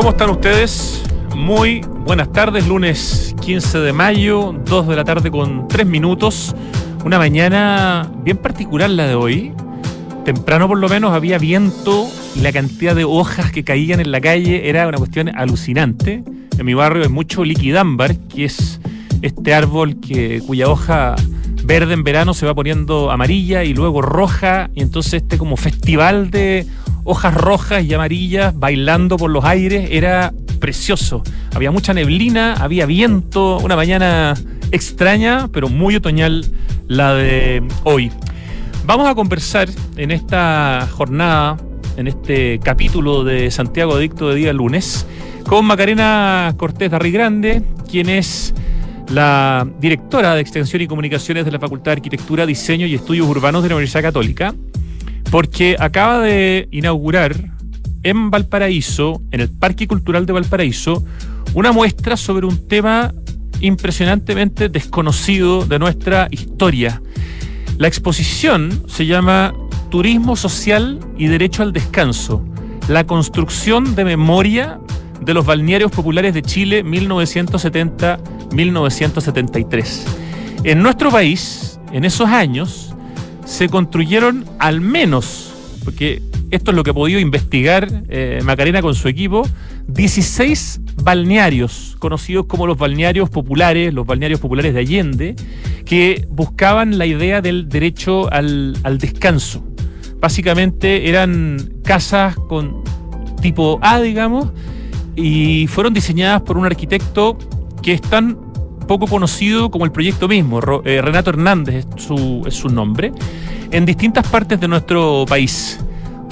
¿Cómo están ustedes? Muy buenas tardes, lunes 15 de mayo, 2 de la tarde con 3 minutos. Una mañana bien particular la de hoy. Temprano por lo menos había viento y la cantidad de hojas que caían en la calle era una cuestión alucinante. En mi barrio hay mucho liquidámbar, que es este árbol que, cuya hoja verde en verano se va poniendo amarilla y luego roja, y entonces este como festival de hojas rojas y amarillas bailando por los aires era precioso. Había mucha neblina, había viento, una mañana extraña, pero muy otoñal la de hoy. Vamos a conversar en esta jornada, en este capítulo de Santiago Adicto de día lunes, con Macarena Cortés Darri Grande, quien es la directora de Extensión y Comunicaciones de la Facultad de Arquitectura, Diseño y Estudios Urbanos de la Universidad Católica, porque acaba de inaugurar en Valparaíso, en el Parque Cultural de Valparaíso, una muestra sobre un tema impresionantemente desconocido de nuestra historia. La exposición se llama Turismo Social y Derecho al Descanso, la construcción de memoria de los balnearios populares de Chile 1970-1973. En nuestro país, en esos años, se construyeron al menos, porque esto es lo que ha podido investigar eh, Macarena con su equipo, 16 balnearios, conocidos como los balnearios populares, los balnearios populares de Allende, que buscaban la idea del derecho al, al descanso. Básicamente eran casas con tipo A, digamos, y fueron diseñadas por un arquitecto que es tan poco conocido como el proyecto mismo. Eh, Renato Hernández es su, es su nombre. En distintas partes de nuestro país.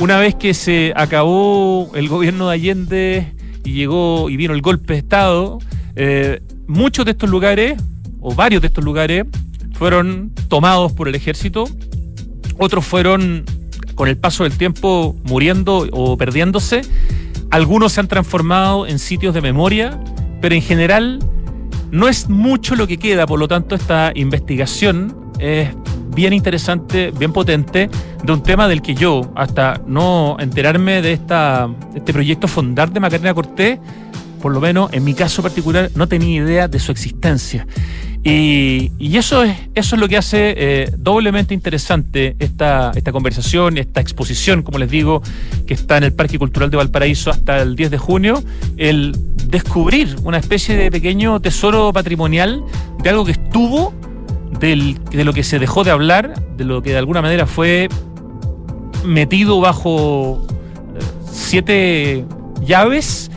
Una vez que se acabó el gobierno de Allende y llegó y vino el golpe de Estado, eh, muchos de estos lugares, o varios de estos lugares, fueron tomados por el ejército, otros fueron, con el paso del tiempo, muriendo o perdiéndose, algunos se han transformado en sitios de memoria, pero en general no es mucho lo que queda, por lo tanto esta investigación es bien interesante, bien potente, de un tema del que yo, hasta no enterarme de, esta, este proyecto Fondar de Macarena Cortés, por lo menos en mi caso particular, no tenía idea de su existencia. Y, eso, es, eso es lo que hace eh, doblemente interesante esta, esta conversación, esta exposición, como les digo, que está en el Parque Cultural de Valparaíso hasta el 10 de junio, el descubrir una especie de pequeño tesoro patrimonial de algo que estuvo, del, de lo que se dejó de hablar, de lo que de alguna manera fue metido bajo eh, siete llaves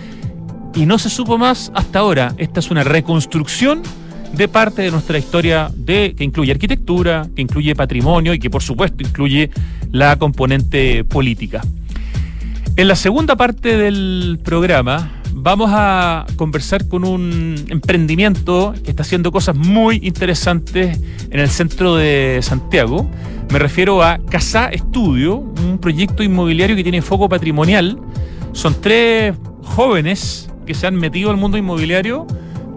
y no se supo más hasta ahora. Esta es una reconstrucción de parte de nuestra historia que incluye arquitectura, que incluye patrimonio y que por supuesto incluye la componente política. En la segunda parte del programa vamos a conversar con un emprendimiento que está haciendo cosas muy interesantes en el centro de Santiago. Me refiero a Casa Estudio, un proyecto inmobiliario que tiene foco patrimonial. Son tres jóvenes que se han metido al mundo inmobiliario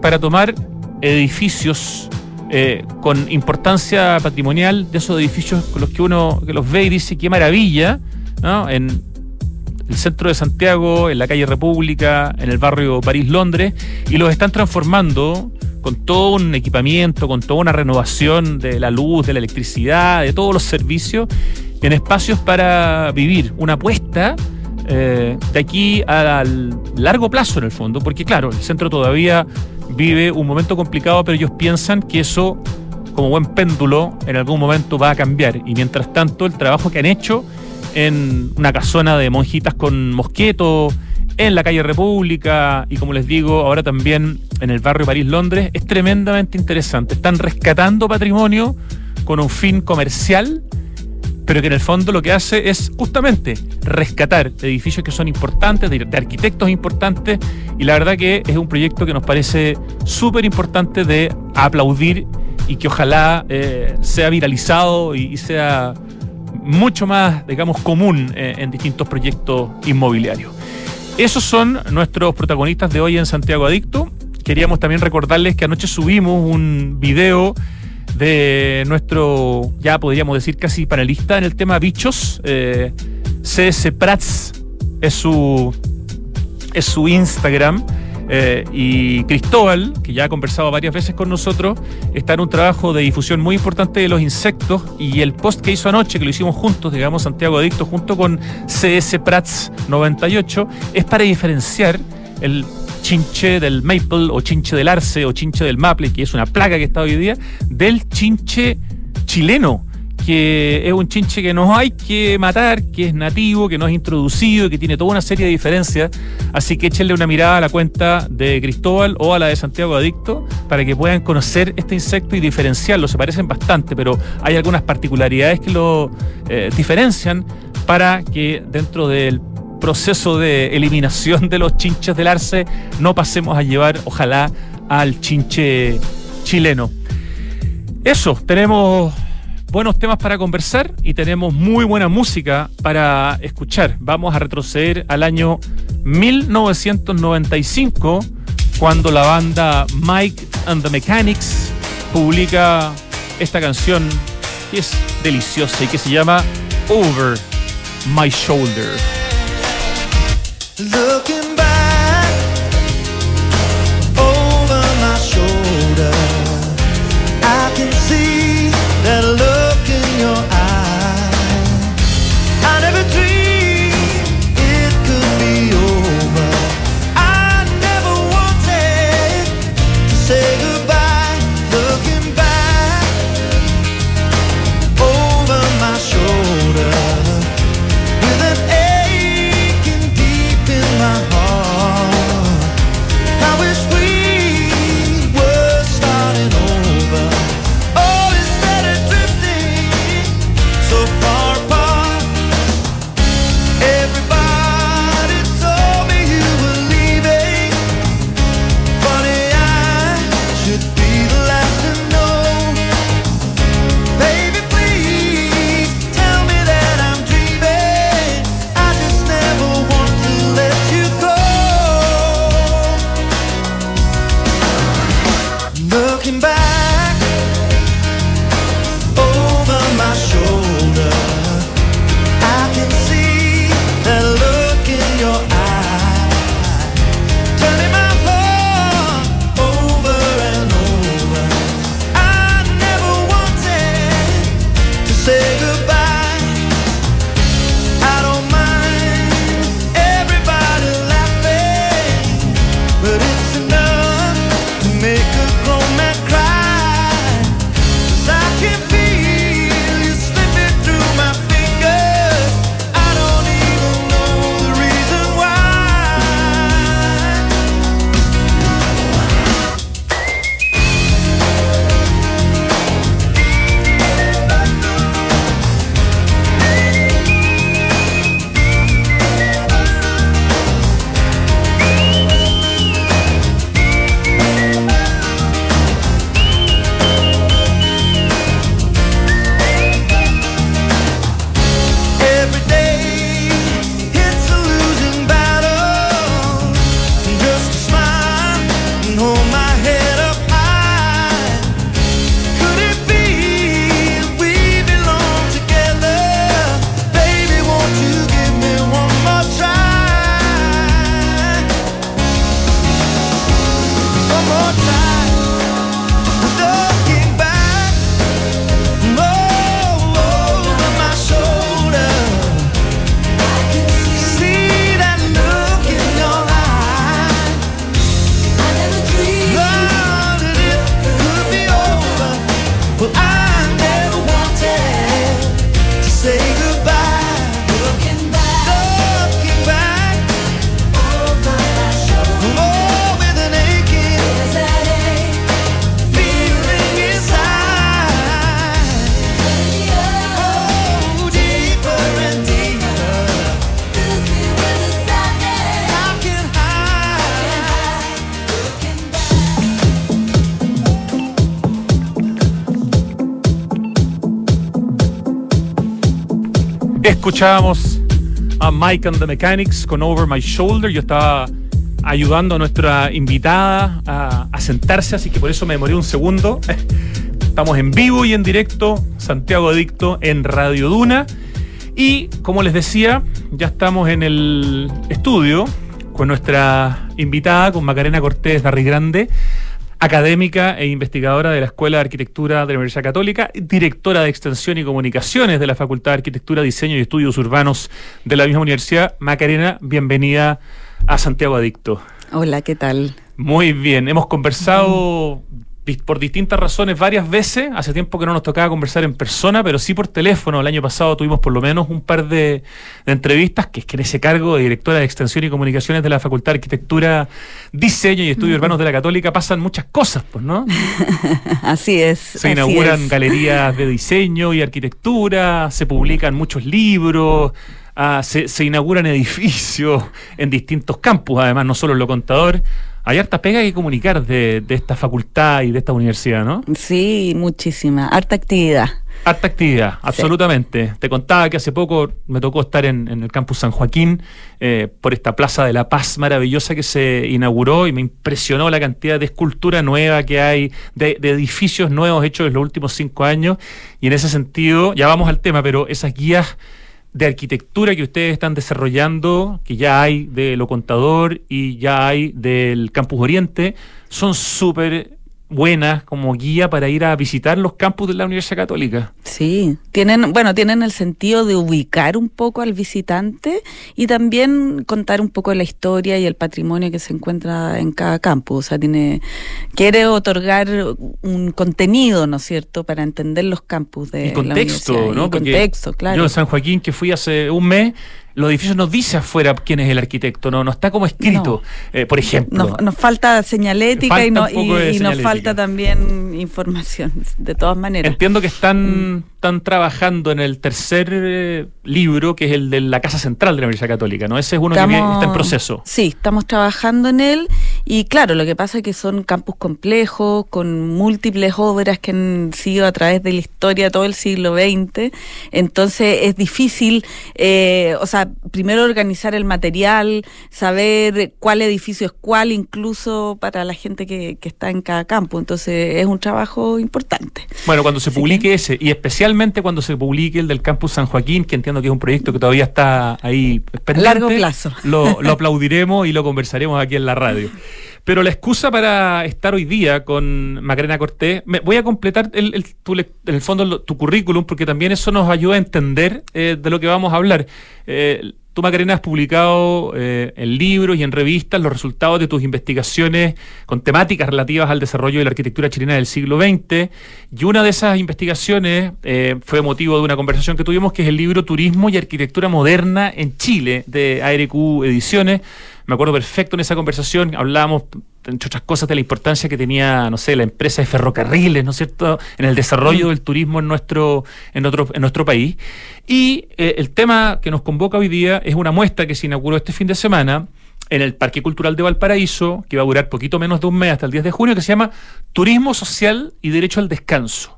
para tomar edificios eh, con importancia patrimonial, de esos edificios con los que uno que los ve y dice qué maravilla, en el centro de Santiago, en la calle República, en el barrio París-Londres, y los están transformando con todo un equipamiento, con toda una renovación de la luz, de la electricidad, de todos los servicios, en espacios para vivir. Una apuesta eh, de aquí al largo plazo en el fondo, porque claro, el centro todavía vive un momento complicado, pero ellos piensan que eso, como buen péndulo, en algún momento va a cambiar. Y mientras tanto, el trabajo que han hecho en una casona de monjitas con mosqueto, en la calle República y como les digo, ahora también en el barrio París-Londres, es tremendamente interesante. Están rescatando patrimonio con un fin comercial pero que en el fondo lo que hace es justamente rescatar edificios que son importantes, de, arquitectos importantes, y la verdad que es un proyecto que nos parece súper importante de aplaudir y que ojalá eh, sea viralizado y, sea mucho más, digamos, común eh, en distintos proyectos inmobiliarios. Esos son nuestros protagonistas de hoy en Santiago Adicto. Queríamos también recordarles que anoche subimos un video de nuestro, ya podríamos decir casi panelista en el tema bichos. Eh, CS Prats es su, es su Instagram. Eh, y Cristóbal, que ya ha conversado varias veces con nosotros, está en un trabajo de difusión muy importante de los insectos y el post que hizo anoche, que lo hicimos juntos, digamos, Santiago Adicto, junto con CS Prats 98, es para diferenciar el chinche del maple o chinche del arce o chinche del maple, que es una plaga que está hoy día, del chinche chileno que es un chinche que no hay que matar, que es nativo, que no es introducido, que tiene toda una serie de diferencias. Así que échenle una mirada a la cuenta de Cristóbal o a la de Santiago Adicto para que puedan conocer este insecto y diferenciarlo. Se parecen bastante, pero hay algunas particularidades que lo eh, diferencian para que dentro del proceso de eliminación de los chinches del arce no pasemos a llevar, ojalá, al chinche chileno. Eso, tenemos buenos temas para conversar y tenemos muy buena música para escuchar. Vamos a retroceder al año 1995, cuando la banda Mike and the Mechanics publica esta canción que es deliciosa y que se llama Over My Shoulder. Look Escuchábamos a Mike and the Mechanics con Over My Shoulder. Yo estaba ayudando a nuestra invitada a, sentarse, así que por eso me demoré un segundo. Estamos en vivo y en directo, Santiago Adicto en Radio Duna. Y como les decía, ya estamos en el estudio con nuestra invitada, con Macarena Cortés Grande, académica e investigadora de la Escuela de Arquitectura de la Universidad Católica, directora de Extensión y Comunicaciones de la Facultad de Arquitectura, Diseño y Estudios Urbanos de la misma universidad. Macarena, bienvenida a Santiago Adicto. Hola, ¿qué tal? Muy bien, hemos conversado por distintas razones varias veces. Hace tiempo que no nos tocaba conversar en persona, pero sí por teléfono. El año pasado tuvimos por lo menos un par de, entrevistas, que es que en ese cargo de directora de Extensión y Comunicaciones de la Facultad de Arquitectura, Diseño y Estudios Urbanos de la Católica pasan muchas cosas, pues, ¿no? así es. Se inauguran galerías de diseño y arquitectura, se publican muchos libros. Ah, se, se inauguran edificios en distintos campus, además, no solo en lo contador hay harta pega que comunicar de, esta facultad y de esta universidad, ¿no? Sí, muchísima, harta actividad. Harta actividad, absolutamente. Te contaba que hace poco me tocó estar en, el campus San Joaquín eh, por esta Plaza de la Paz maravillosa que se inauguró y me impresionó la cantidad de escultura nueva que hay, de, de edificios nuevos hechos en los últimos cinco años. Y en ese sentido, ya vamos al tema, pero esas guías de arquitectura que ustedes están desarrollando, que ya hay de lo contador y ya hay del Campus Oriente, son súper buenas como guía para ir a visitar los campus de la Universidad Católica. Sí, tienen, bueno, tienen el sentido de ubicar un poco al visitante y también contar un poco la historia y el patrimonio que se encuentra en cada campus. O sea, tiene, quiere otorgar un contenido, ¿no es cierto?, para entender los campus de contexto, la universidad. ¿no? contexto, claro. Yo en San Joaquín, que fui hace un mes, los edificios nos dice afuera quién es el arquitecto, no, no está como escrito, eh, por ejemplo. Nos, falta señalética y, no, y, nos falta también información, de todas maneras. Entiendo que están, mm. Están trabajando en el tercer eh, libro, que es el de la Casa Central de la Universidad Católica, ¿no? Ese es uno que está en proceso. Sí, estamos trabajando en él y claro, lo que pasa es que son campus complejos, con múltiples obras que han sido a través de la historia todo el siglo XX, entonces es difícil, eh, o sea, primero organizar el material, saber cuál edificio es cuál, incluso para la gente que, está en cada campo. Entonces es un trabajo importante. Bueno, cuando se publique ese, y especialmente cuando se publique el del Campus San Joaquín, que entiendo que es un proyecto que todavía está ahí pendiente, largo plazo. Lo, lo aplaudiremos y lo conversaremos aquí en la radio. Pero la excusa para estar hoy día con Macarena Cortés, me, voy a completar el, en el fondo tu currículum, porque también eso nos ayuda a entender eh, de lo que vamos a hablar. Eh, tú, Macarena, has publicado eh, en libros y en revistas los resultados de tus investigaciones con temáticas relativas al desarrollo de la arquitectura chilena del siglo XX. Y una de esas investigaciones fue motivo de una conversación que tuvimos, que es el libro Turismo y Arquitectura Moderna en Chile, de ARQ Ediciones me acuerdo perfecto en esa conversación, hablábamos, entre otras cosas, de la importancia que tenía, no sé, la empresa de ferrocarriles, ¿no es cierto?, en el desarrollo mm. del turismo en nuestro, en otro, en nuestro país. Y eh, el tema que nos convoca hoy día es una muestra que se inauguró este fin de semana en el Parque Cultural de Valparaíso, que va a durar poquito menos de un mes hasta el 10 de junio, que se llama Turismo Social y Derecho al Descanso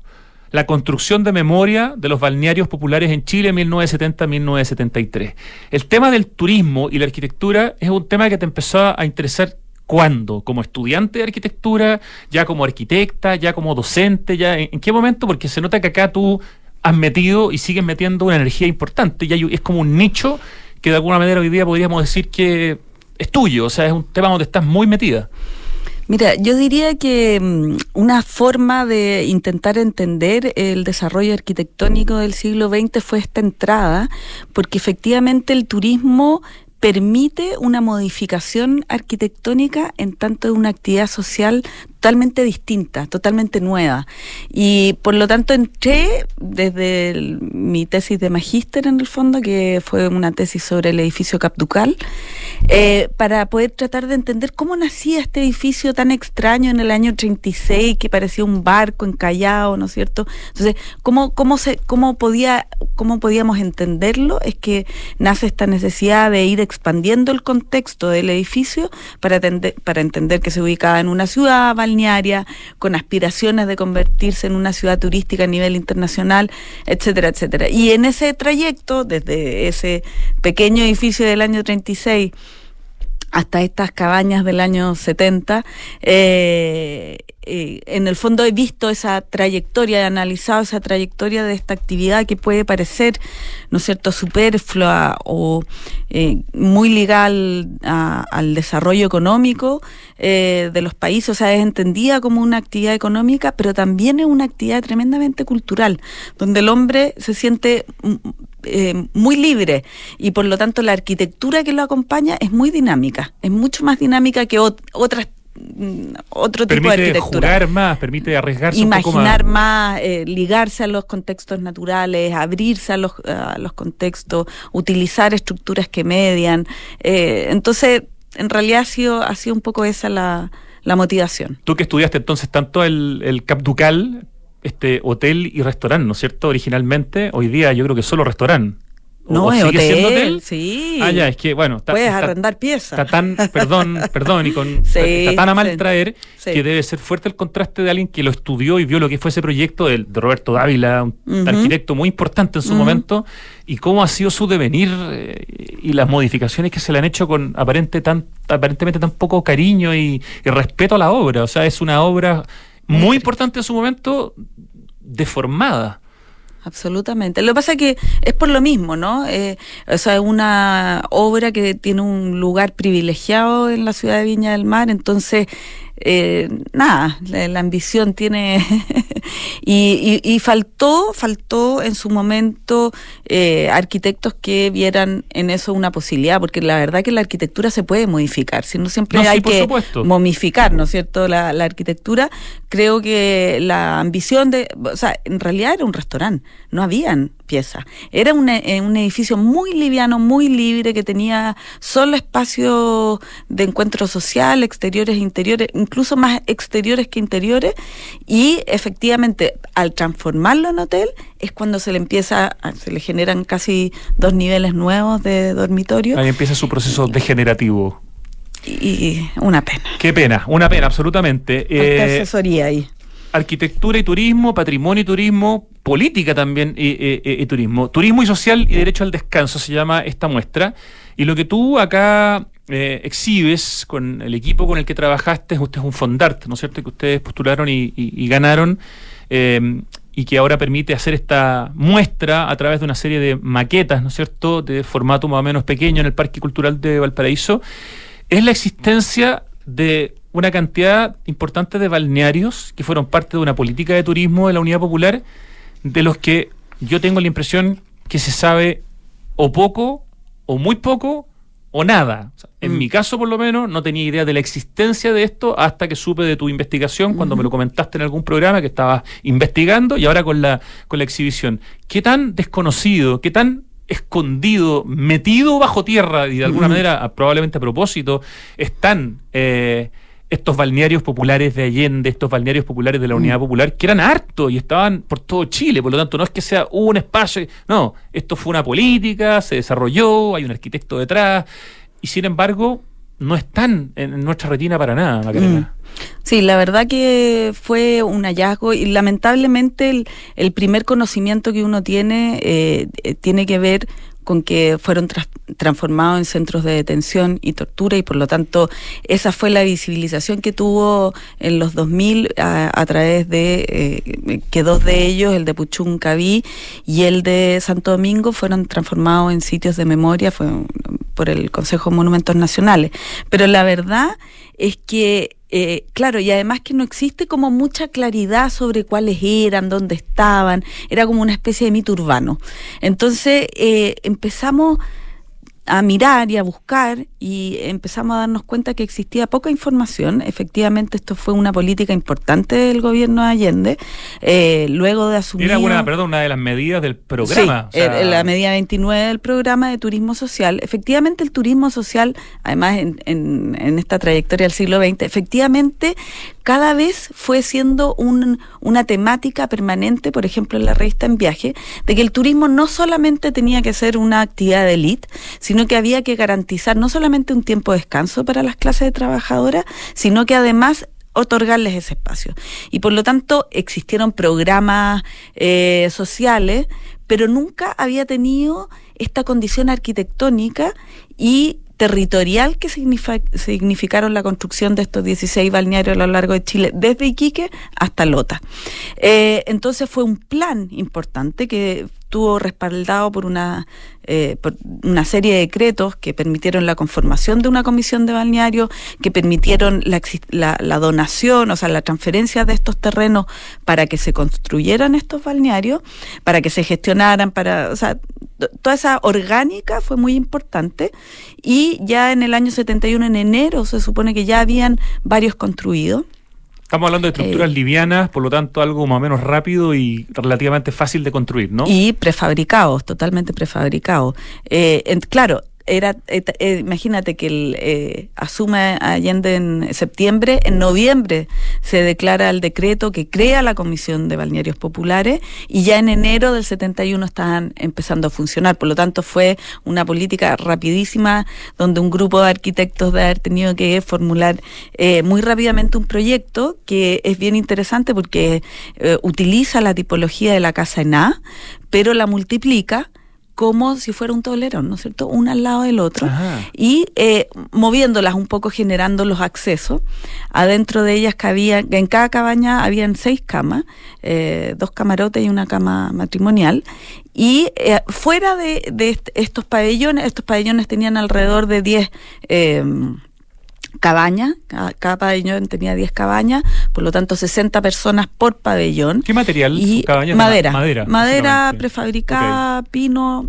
la construcción de memoria de los balnearios populares en Chile 1970-1973. El tema del turismo y la arquitectura es un tema que te empezó a interesar ¿Cuándo? ¿Como estudiante de arquitectura? ¿Ya como arquitecta? ¿Ya como docente? ¿Ya en, qué momento? Porque se nota que acá tú has metido y sigues metiendo una energía importante. Ya es como un nicho que de alguna manera hoy día podríamos decir que es tuyo. O sea, es un tema donde estás muy metida. Mira, yo diría que mm, una forma de intentar entender el desarrollo arquitectónico del siglo XX fue esta entrada, porque efectivamente el turismo permite una modificación arquitectónica en tanto de una actividad social totalmente distinta, totalmente nueva. Y por lo tanto entré desde mi tesis de magíster en el fondo, que fue una tesis sobre el edificio Capducal, eh, para poder tratar de entender cómo nacía este edificio tan extraño en el año 36, que parecía un barco encallado, ¿no es cierto? Entonces, ¿cómo, cómo, se, cómo, podía, cómo podíamos entenderlo? Es que nace esta necesidad de ir expandiendo el contexto del edificio para, para entender que se ubicaba en una ciudad, con aspiraciones de convertirse en una ciudad turística a nivel internacional, etcétera, etcétera. Y en ese trayecto, desde ese pequeño edificio del año 36 hasta estas cabañas del año 70, eh, eh, en el fondo he visto esa trayectoria, he analizado esa trayectoria de esta actividad que puede parecer, ¿no es cierto?, superflua o eh, muy ligada al, desarrollo económico eh, de los países, o sea, es entendida como una actividad económica, pero también es una actividad tremendamente cultural, donde el hombre se siente mm, muy libre y por lo tanto la arquitectura que lo acompaña es muy dinámica, es mucho más dinámica que otras Mm, otro tipo de arquitectura. jugar más, permite arriesgarse Imaginar un poco más, más eh, ligarse a los contextos naturales, abrirse a los, a los contextos, utilizar estructuras que median. Eh, entonces, en realidad ha sido, ha sido un poco esa la, la motivación. Tú que estudiaste entonces tanto el, el Cap Ducal, este hotel y restaurante, ¿no es cierto? Originalmente, hoy día yo creo que solo restaurante. No, es hotel, sí. Ah, ya, es que, bueno. Puedes arrendar piezas. Está tan, perdón, perdón, y con, está tan a mal traer que debe ser fuerte el contraste de alguien que lo estudió y vio lo que fue ese proyecto de, Roberto Dávila, un arquitecto muy importante en su momento, y cómo ha sido su devenir eh, y las modificaciones que se le han hecho con aparente tan, aparentemente tan poco cariño y, y respeto a la obra. O sea, es una obra muy importante en su momento, deformada absolutamente. Lo que pasa es que es por lo mismo, ¿no? Eh, o sea, es una obra que tiene un lugar privilegiado en la ciudad de Viña del Mar, entonces eh, nada, la, ambición tiene y, y, faltó, faltó en su momento eh, arquitectos que vieran en eso una posibilidad, porque la verdad que la arquitectura se puede modificar, si no siempre hay que momificar, ¿no es cierto? La, la, arquitectura, creo que la ambición de, o sea, en realidad era un restaurante, no habían piezas, era un, eh, un edificio muy liviano, muy libre, que tenía solo espacio de encuentro social, exteriores e interiores, incluso más exteriores que interiores, y efectivamente al transformarlo en hotel es cuando se le empieza, se le generan casi dos niveles nuevos de dormitorio. Ahí empieza su proceso degenerativo. Y una pena. Qué pena, una pena, absolutamente. Eh, asesoría ahí. Arquitectura y turismo, patrimonio y turismo, política también y, turismo. Turismo y social y derecho al descanso se llama esta muestra. Y lo que tú acá eh, exhibes con el equipo con el que trabajaste, usted es un fondart, ¿no es cierto? Que ustedes postularon y, ganaron. Eh, y que ahora permite hacer esta muestra a través de una serie de maquetas, ¿no es cierto?, de formato más o menos pequeño en el Parque Cultural de Valparaíso, es la existencia de una cantidad importante de balnearios que fueron parte de una política de turismo de la Unidad Popular, de los que yo tengo la impresión que se sabe o poco o muy poco o nada. en mm. mi caso, por lo menos, no tenía idea de la existencia de esto hasta que supe de tu investigación, cuando me lo comentaste en algún programa que estabas investigando y ahora con la, con la exhibición. ¿Qué tan desconocido, qué tan escondido, metido bajo tierra y de alguna manera, probablemente a propósito, están... Eh, estos balnearios populares de Allende, estos balnearios populares de la Unidad mm. Popular, que eran hartos y estaban por todo Chile, por lo tanto no es que sea un espacio, no, esto fue una política, se desarrolló, hay un arquitecto detrás, y sin embargo no están en nuestra retina para nada, Macarena. Mm. Sí, la verdad que fue un hallazgo y lamentablemente el, primer conocimiento que uno tiene eh, eh, tiene que ver con que fueron transformados en centros de detención y tortura y por lo tanto esa fue la visibilización que tuvo en los 2000 a, través de eh, que dos de ellos, el de Puchuncaví y el de Santo Domingo, fueron transformados en sitios de memoria por el Consejo de Monumentos Nacionales. Pero la verdad es que eh, claro, y además que no existe como mucha claridad sobre cuáles eran, dónde estaban, era como una especie de mito urbano. Entonces eh, empezamos a mirar y a buscar y empezamos a darnos cuenta que existía poca información. Efectivamente, esto fue una política importante del gobierno de Allende. Eh, luego de asumir... Era una, perdón, una de las medidas del programa. Sí, la medida 29 del programa de turismo social. Efectivamente, el turismo social, además en, en, en esta trayectoria del siglo XX, efectivamente cada vez fue siendo un, una temática permanente, por ejemplo, en la revista En Viaje, de que el turismo no solamente tenía que ser una actividad de élite, sino que había que garantizar no solamente un tiempo de descanso para las clases de trabajadoras, sino que además otorgarles ese espacio. Y por lo tanto existieron programas eh, sociales, pero nunca había tenido esta condición arquitectónica y territorial que significaron la construcción de estos 16 balnearios a lo largo de Chile, desde Iquique hasta Lota. Eh, entonces fue un plan importante que estuvo respaldado por una, eh, por una serie de decretos que permitieron la conformación de una comisión de balneario, que permitieron la, la, donación, o sea, la transferencia de estos terrenos para que se construyeran estos balnearios, para que se gestionaran, para, o sea, toda esa orgánica fue muy importante y ya en el año 71, en enero, se supone que ya habían varios construidos. Estamos hablando de estructuras eh, livianas, por lo tanto algo más o menos rápido y relativamente fácil de construir, ¿no? Y prefabricados, totalmente prefabricados. Eh, claro, era, eh, eh, imagínate que el, eh, asume Allende en septiembre, en noviembre se declara el decreto que crea la Comisión de Balnearios Populares y ya en enero del 71 estaban empezando a funcionar. Por lo tanto, fue una política rapidísima donde un grupo de arquitectos de haber tenido que formular eh, muy rápidamente un proyecto que es bien interesante porque utiliza la tipología de la casa en A, pero la multiplica como si fuera un tolerón, ¿no es cierto? Una al lado del otro. Y eh, moviéndolas un poco, generando los accesos. Adentro de ellas cabía, en cada cabaña habían seis camas, eh, dos camarotes y una cama matrimonial. Y eh, fuera de, estos pabellones, estos pabellones tenían alrededor de diez cabañas, cada, pabellón tenía 10 cabañas, por lo tanto 60 personas por pabellón. ¿Qué material? Y madera, madera, madera prefabricada, pino,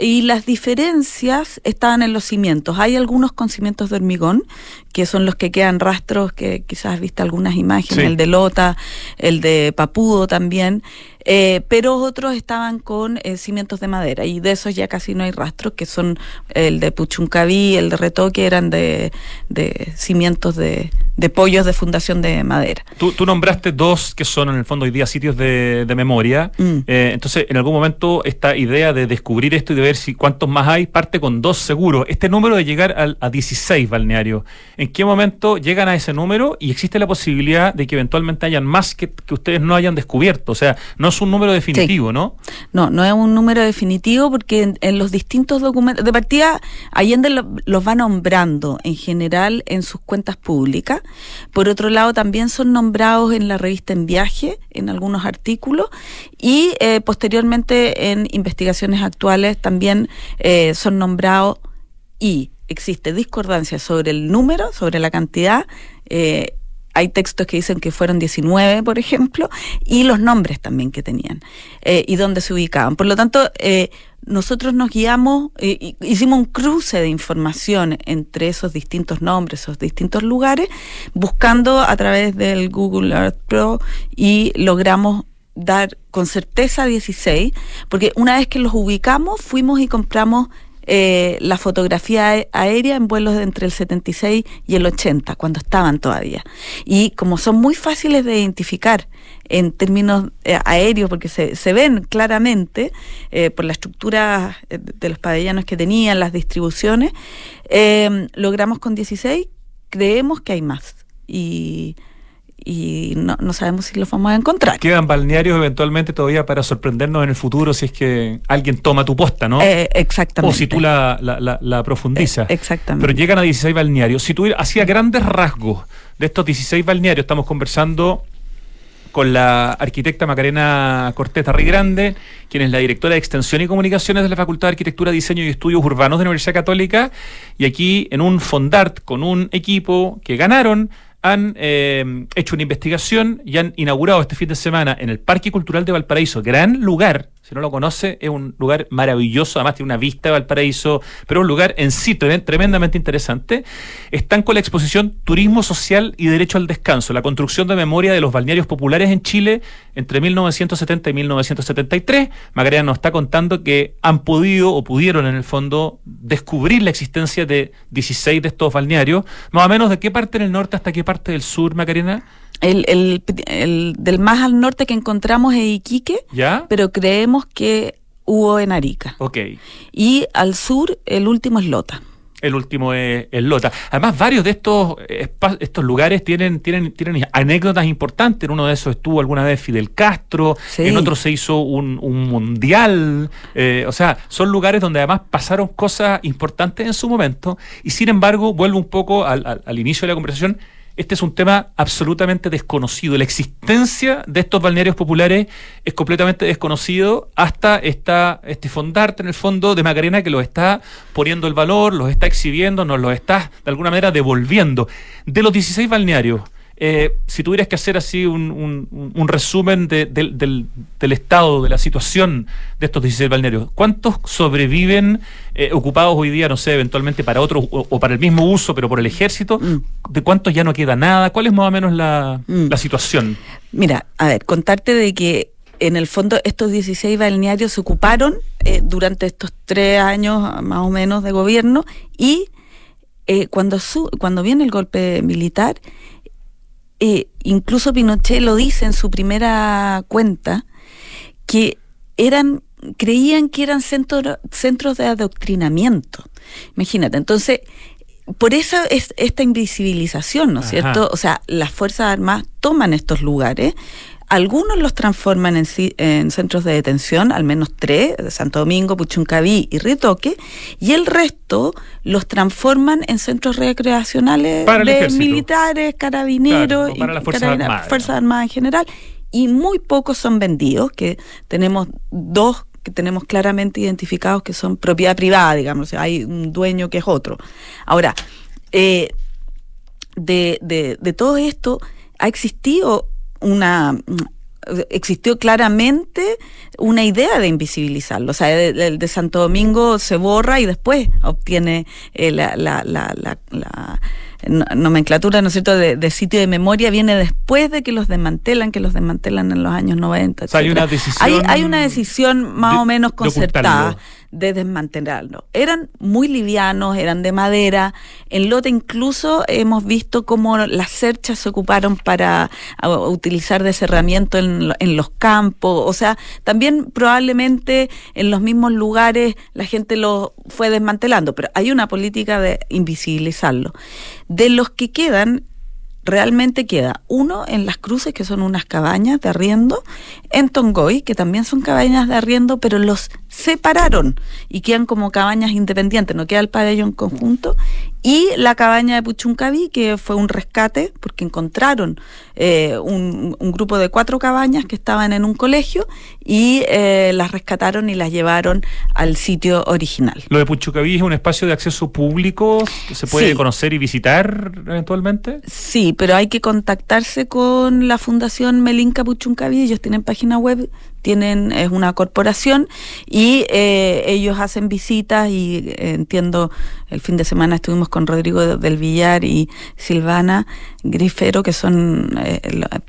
y las diferencias estaban en los cimientos. Hay algunos con cimientos de hormigón, que son los que quedan rastros, que quizás has visto algunas imágenes, el de Lota, el de Papudo también, eh, pero otros estaban con eh, cimientos de madera y de esos ya casi no hay rastros, que son el de Puchuncaví, el de Retoque, eran de, de cimientos de, de, pollos de fundación de madera. Tú, tú, nombraste dos que son en el fondo hoy día sitios de, de memoria, mm. eh, entonces en algún momento esta idea de descubrir esto y de ver si cuántos más hay parte con dos seguros. Este número de llegar a, a 16 balnearios, ¿en qué momento llegan a ese número y existe la posibilidad de que eventualmente hayan más que, que ustedes no hayan descubierto? O sea, no es un número definitivo, ¿no? No, no es un número definitivo porque en, los distintos documentos, de partida, Allende los va nombrando en general en sus cuentas públicas. Por otro lado, también son nombrados en la revista En Viaje, en algunos artículos, y eh, posteriormente en investigaciones actuales también eh, son nombrados y existe discordancia sobre el número, sobre la cantidad. Eh, hay textos que dicen que fueron 19, por ejemplo, y los nombres también que tenían eh, y dónde se ubicaban. Por lo tanto, eh, nosotros nos guiamos, eh, hicimos un cruce de información entre esos distintos nombres, esos distintos lugares, buscando a través del Google Earth Pro y logramos dar con certeza 16, porque una vez que los ubicamos, fuimos y compramos eh, la fotografía aérea en vuelos de entre el 76 y el 80, cuando estaban todavía. Y como son muy fáciles de identificar en términos eh, aéreos, porque se, ven claramente eh, por la estructura de los pabellones que tenían, las distribuciones, logramos con 16, creemos que hay más. Y y no, no, sabemos si los vamos a encontrar. Quedan balnearios eventualmente todavía para sorprendernos en el futuro si es que alguien toma tu posta, ¿no? Eh, exactamente. O si tú la, la, la, profundizas. Eh, exactamente. Pero llegan a 16 balnearios. Si tú hacías grandes rasgos de estos 16 balnearios, estamos conversando con la arquitecta Macarena Cortés Grande, quien es la directora de Extensión y Comunicaciones de la Facultad de Arquitectura, Diseño y Estudios Urbanos de la Universidad Católica, y aquí en un Fondart con un equipo que ganaron han eh, hecho una investigación y han inaugurado este fin de semana en el Parque Cultural de Valparaíso, gran lugar, si no lo conoce, es un lugar maravilloso, además tiene una vista de Valparaíso, pero un lugar en sí tremendamente interesante. Están con la exposición Turismo Social y Derecho al Descanso, la construcción de memoria de los balnearios populares en Chile entre 1970 y 1973. Magarena nos está contando que han podido o pudieron en el fondo descubrir la existencia de 16 de estos balnearios, más o menos de qué parte del norte hasta qué parte del sur, Macarena. El, el, el, del más al norte que encontramos es Iquique, ¿Ya? pero creemos que hubo en Arica. Ok. Y al sur, el último es Lota. El último es Lota. Además, varios de estos estos lugares tienen, tienen, tienen anécdotas importantes. En uno de esos estuvo alguna vez Fidel Castro, en otro se hizo un, mundial. Eh, o sea, son lugares donde además pasaron cosas importantes en su momento. Y sin embargo, vuelvo un poco al, al inicio de la conversación este es un tema absolutamente desconocido. La existencia de estos balnearios populares es completamente desconocido hasta esta, este fondarte en el fondo de Macarena que los está poniendo el valor, los está exhibiendo, nos los está de alguna manera devolviendo. De los 16 balnearios, eh, si tuvieras que hacer así un, un, resumen del, estado, de la situación de estos 16 balnearios, ¿cuántos sobreviven eh, ocupados hoy día, no sé, eventualmente para otros o, para el mismo uso, pero por el ejército? Mm. ¿De cuántos ya no queda nada? ¿Cuál es más o menos la, mm. la situación? Mira, a ver, contarte de que en el fondo estos 16 balnearios se ocuparon eh, durante estos tres años más o menos de gobierno y cuando, su, cuando viene el golpe militar, eh, incluso Pinochet lo dice en su primera cuenta, que eran creían que eran centros centros de adoctrinamiento. Imagínate, entonces, por eso es esta invisibilización, ¿no es cierto? O sea, las Fuerzas Armadas toman estos lugares, algunos los transforman en, en, centros de detención, al menos tres, Santo Domingo, Puchuncaví y Ritoque, y el resto los transforman en centros recreacionales de militares, carabineros y las Fuerzas Armadas. en general, y muy pocos son vendidos, que tenemos dos que tenemos claramente identificados que son propiedad privada, digamos, hay un dueño que es otro. Ahora, eh, de, de, de todo esto ha existido una existió claramente una idea de invisibilizarlo. O sea, el de, Santo Domingo se borra y después obtiene eh, la, la, la, la, nomenclatura, ¿no es cierto?, de, sitio de memoria, viene después de que los desmantelan, que los desmantelan en los años 90. hay una decisión. Hay, una decisión más o menos concertada de desmantelarlo. Eran muy livianos, eran de madera. En Lote incluso hemos visto cómo las cerchas se ocuparon para utilizar de cerramiento en, en los campos. O sea, también probablemente en los mismos lugares la gente lo fue desmantelando, pero hay una política de invisibilizarlo. De los que quedan, realmente queda uno en las cruces, que son unas cabañas de arriendo, en Tongoy, que también son cabañas de arriendo, pero los separaron y quedan como cabañas independientes, no queda el pabellón conjunto, y la cabaña de Puchuncaví, que fue un rescate, porque encontraron eh, un, grupo de cuatro cabañas que estaban en un colegio y eh, las rescataron y las llevaron al sitio original. ¿Lo de Puchuncaví es un espacio de acceso público que se puede conocer y visitar eventualmente? Sí, pero hay que contactarse con la Fundación Melinca Puchuncaví, ellos tienen página web tienen es una corporación y eh, ellos hacen visitas y eh, entiendo el fin de semana estuvimos con Rodrigo del Villar y Silvana Grifero que son eh,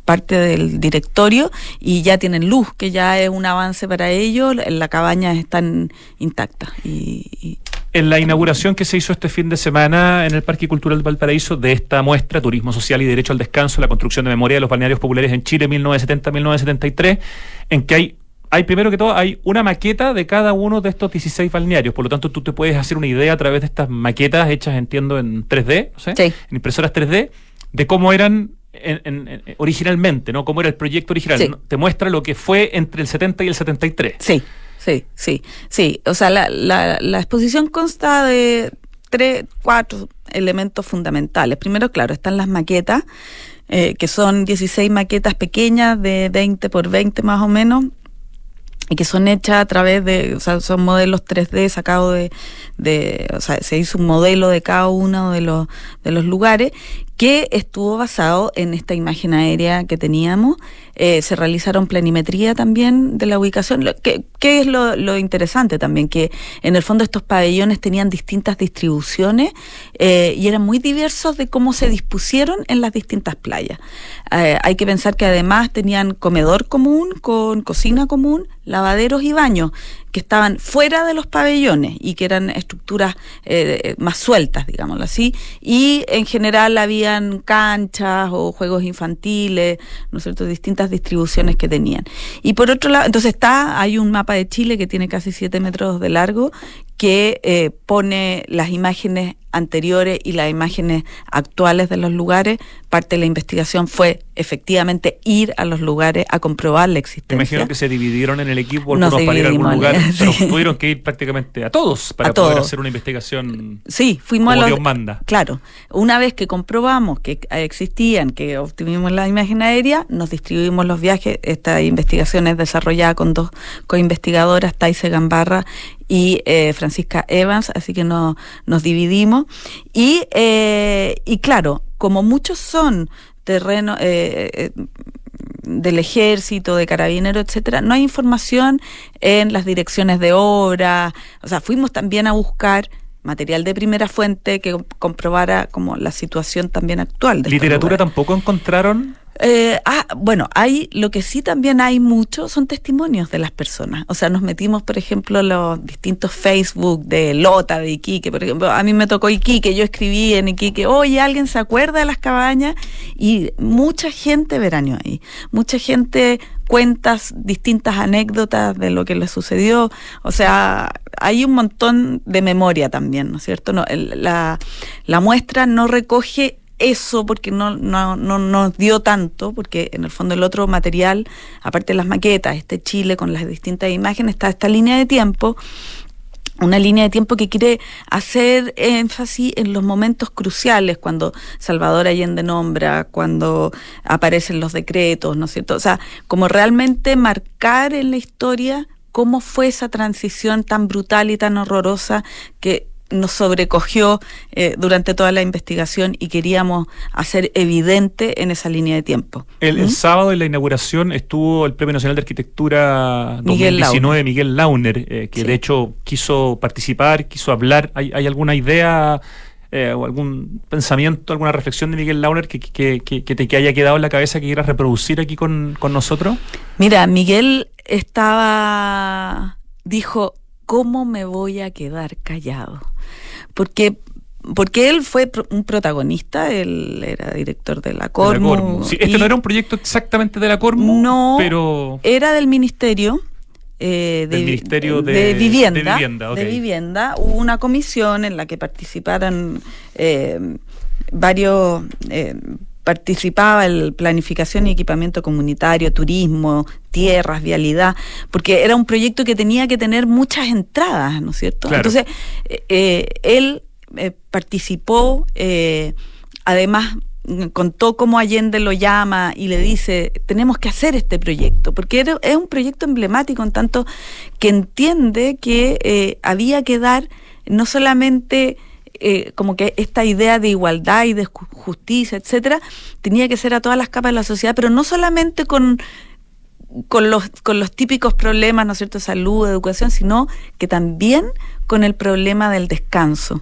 parte del directorio y ya tienen luz que ya es un avance para ellos la cabaña están intactas y, en la inauguración que se hizo este fin de semana en el Parque Cultural de Valparaíso de esta muestra, Turismo Social y Derecho al Descanso, la construcción de memoria de los balnearios populares en Chile 1970-1973, en que hay, hay primero que todo, hay una maqueta de cada uno de estos 16 balnearios. Por lo tanto, tú te puedes hacer una idea a través de estas maquetas hechas, entiendo, en 3D, en impresoras 3D, de cómo eran originalmente, ¿no? Cómo era el proyecto original. Te muestra lo que fue entre el 70 y el 73. Sí, sí, sí, sí. O sea, la, la, la exposición consta de tres, cuatro elementos fundamentales. Primero, claro, están las maquetas, eh, que son 16 maquetas pequeñas de 20 por 20 más o menos, y que son hechas a través de, o sea, son modelos 3D sacados de, de, o sea, se hizo un modelo de cada uno de los, de los lugares que estuvo basado en esta imagen aérea que teníamos. Eh, se realizaron planimetría también de la ubicación. ¿Qué, es lo, interesante también? Que en el fondo estos pabellones tenían distintas distribuciones eh, y eran muy diversos de cómo se dispusieron en las distintas playas. Eh, hay que pensar que además tenían comedor común con cocina común, lavaderos y baños que estaban fuera de los pabellones y que eran estructuras eh, más sueltas, digámoslo así, y en general habían canchas o juegos infantiles, ¿no cierto?, distintas distribuciones que tenían. Y por otro lado, entonces está, hay un mapa de Chile que tiene casi siete metros de largo, que eh, pone las imágenes anteriores y las imágenes actuales de los lugares. Parte de la investigación fue efectivamente ir a los lugares a comprobar la existencia. Me imagino que se dividieron en el equipo algunos para ir a algún lugar, pero tuvieron que ir prácticamente a todos para poder hacer una investigación. Sí, fuimos a los, Dios manda. Claro, una vez que comprobamos que existían, que obtuvimos la imagen aérea, nos distribuimos los viajes. Esta investigación es desarrollada con dos co-investigadoras, Taise Gambarra y eh, Francisca Evans, así que no, nos dividimos. Y, eh, y claro, como muchos son terrenos eh, del ejército, de carabineros, etcétera, no hay información en las direcciones de obra. O sea, fuimos también a buscar material de primera fuente que comprobara como la situación también actual. De ¿Literatura tampoco encontraron? Eh, ah, bueno, hay lo que sí también hay mucho son testimonios de las personas. O sea, nos metimos, por ejemplo, los distintos Facebook de Lota, de Iquique, por ejemplo, a mí me tocó Iquique, yo escribí en Iquique, oye, alguien se acuerda de las cabañas y mucha gente veraneó ahí, mucha gente cuentas distintas anécdotas de lo que le sucedió, o sea, hay un montón de memoria también, ¿no es cierto? No, la, la muestra no recoge eso porque no, no, no nos dio tanto, porque en el fondo el otro material, aparte de las maquetas, este Chile con las distintas imágenes, está esta línea de tiempo una línea de tiempo que quiere hacer énfasis en los momentos cruciales, cuando Salvador Allende nombra, cuando aparecen los decretos, ¿no es cierto? O sea, como realmente marcar en la historia cómo fue esa transición tan brutal y tan horrorosa que nos sobrecogió eh, durante toda la investigación y queríamos hacer evidente en esa línea de tiempo. El, ¿Mm? sábado en la inauguración estuvo el Premio Nacional de Arquitectura 2019, Miguel Launer, eh, que de hecho quiso participar, quiso hablar. ¿Hay, alguna idea eh, o algún pensamiento, alguna reflexión de Miguel Launer que, que, que, te que haya quedado en la cabeza que quieras reproducir aquí con, con nosotros? Mira, Miguel estaba, dijo, ¿cómo me voy a quedar callado? Porque porque él fue un protagonista, él era director de la Cormu. este no era un proyecto exactamente de la Cormu, no, pero... era del Ministerio. Eh, de, Ministerio de, Vivienda. De Vivienda, Hubo una comisión en la que participaron eh, varios eh, participaba el planificación y equipamiento comunitario, turismo, tierras, vialidad, porque era un proyecto que tenía que tener muchas entradas, ¿no es cierto? Entonces, eh, eh, él eh, participó, además contó cómo Allende lo llama y le dice, tenemos que hacer este proyecto, porque es un proyecto emblemático en tanto que entiende que había que dar no solamente eh, como que esta idea de igualdad y de justicia, etcétera, tenía que ser a todas las capas de la sociedad, pero no solamente con con los, con los típicos problemas, ¿no es cierto?, salud, educación, sino que también con el problema del descanso.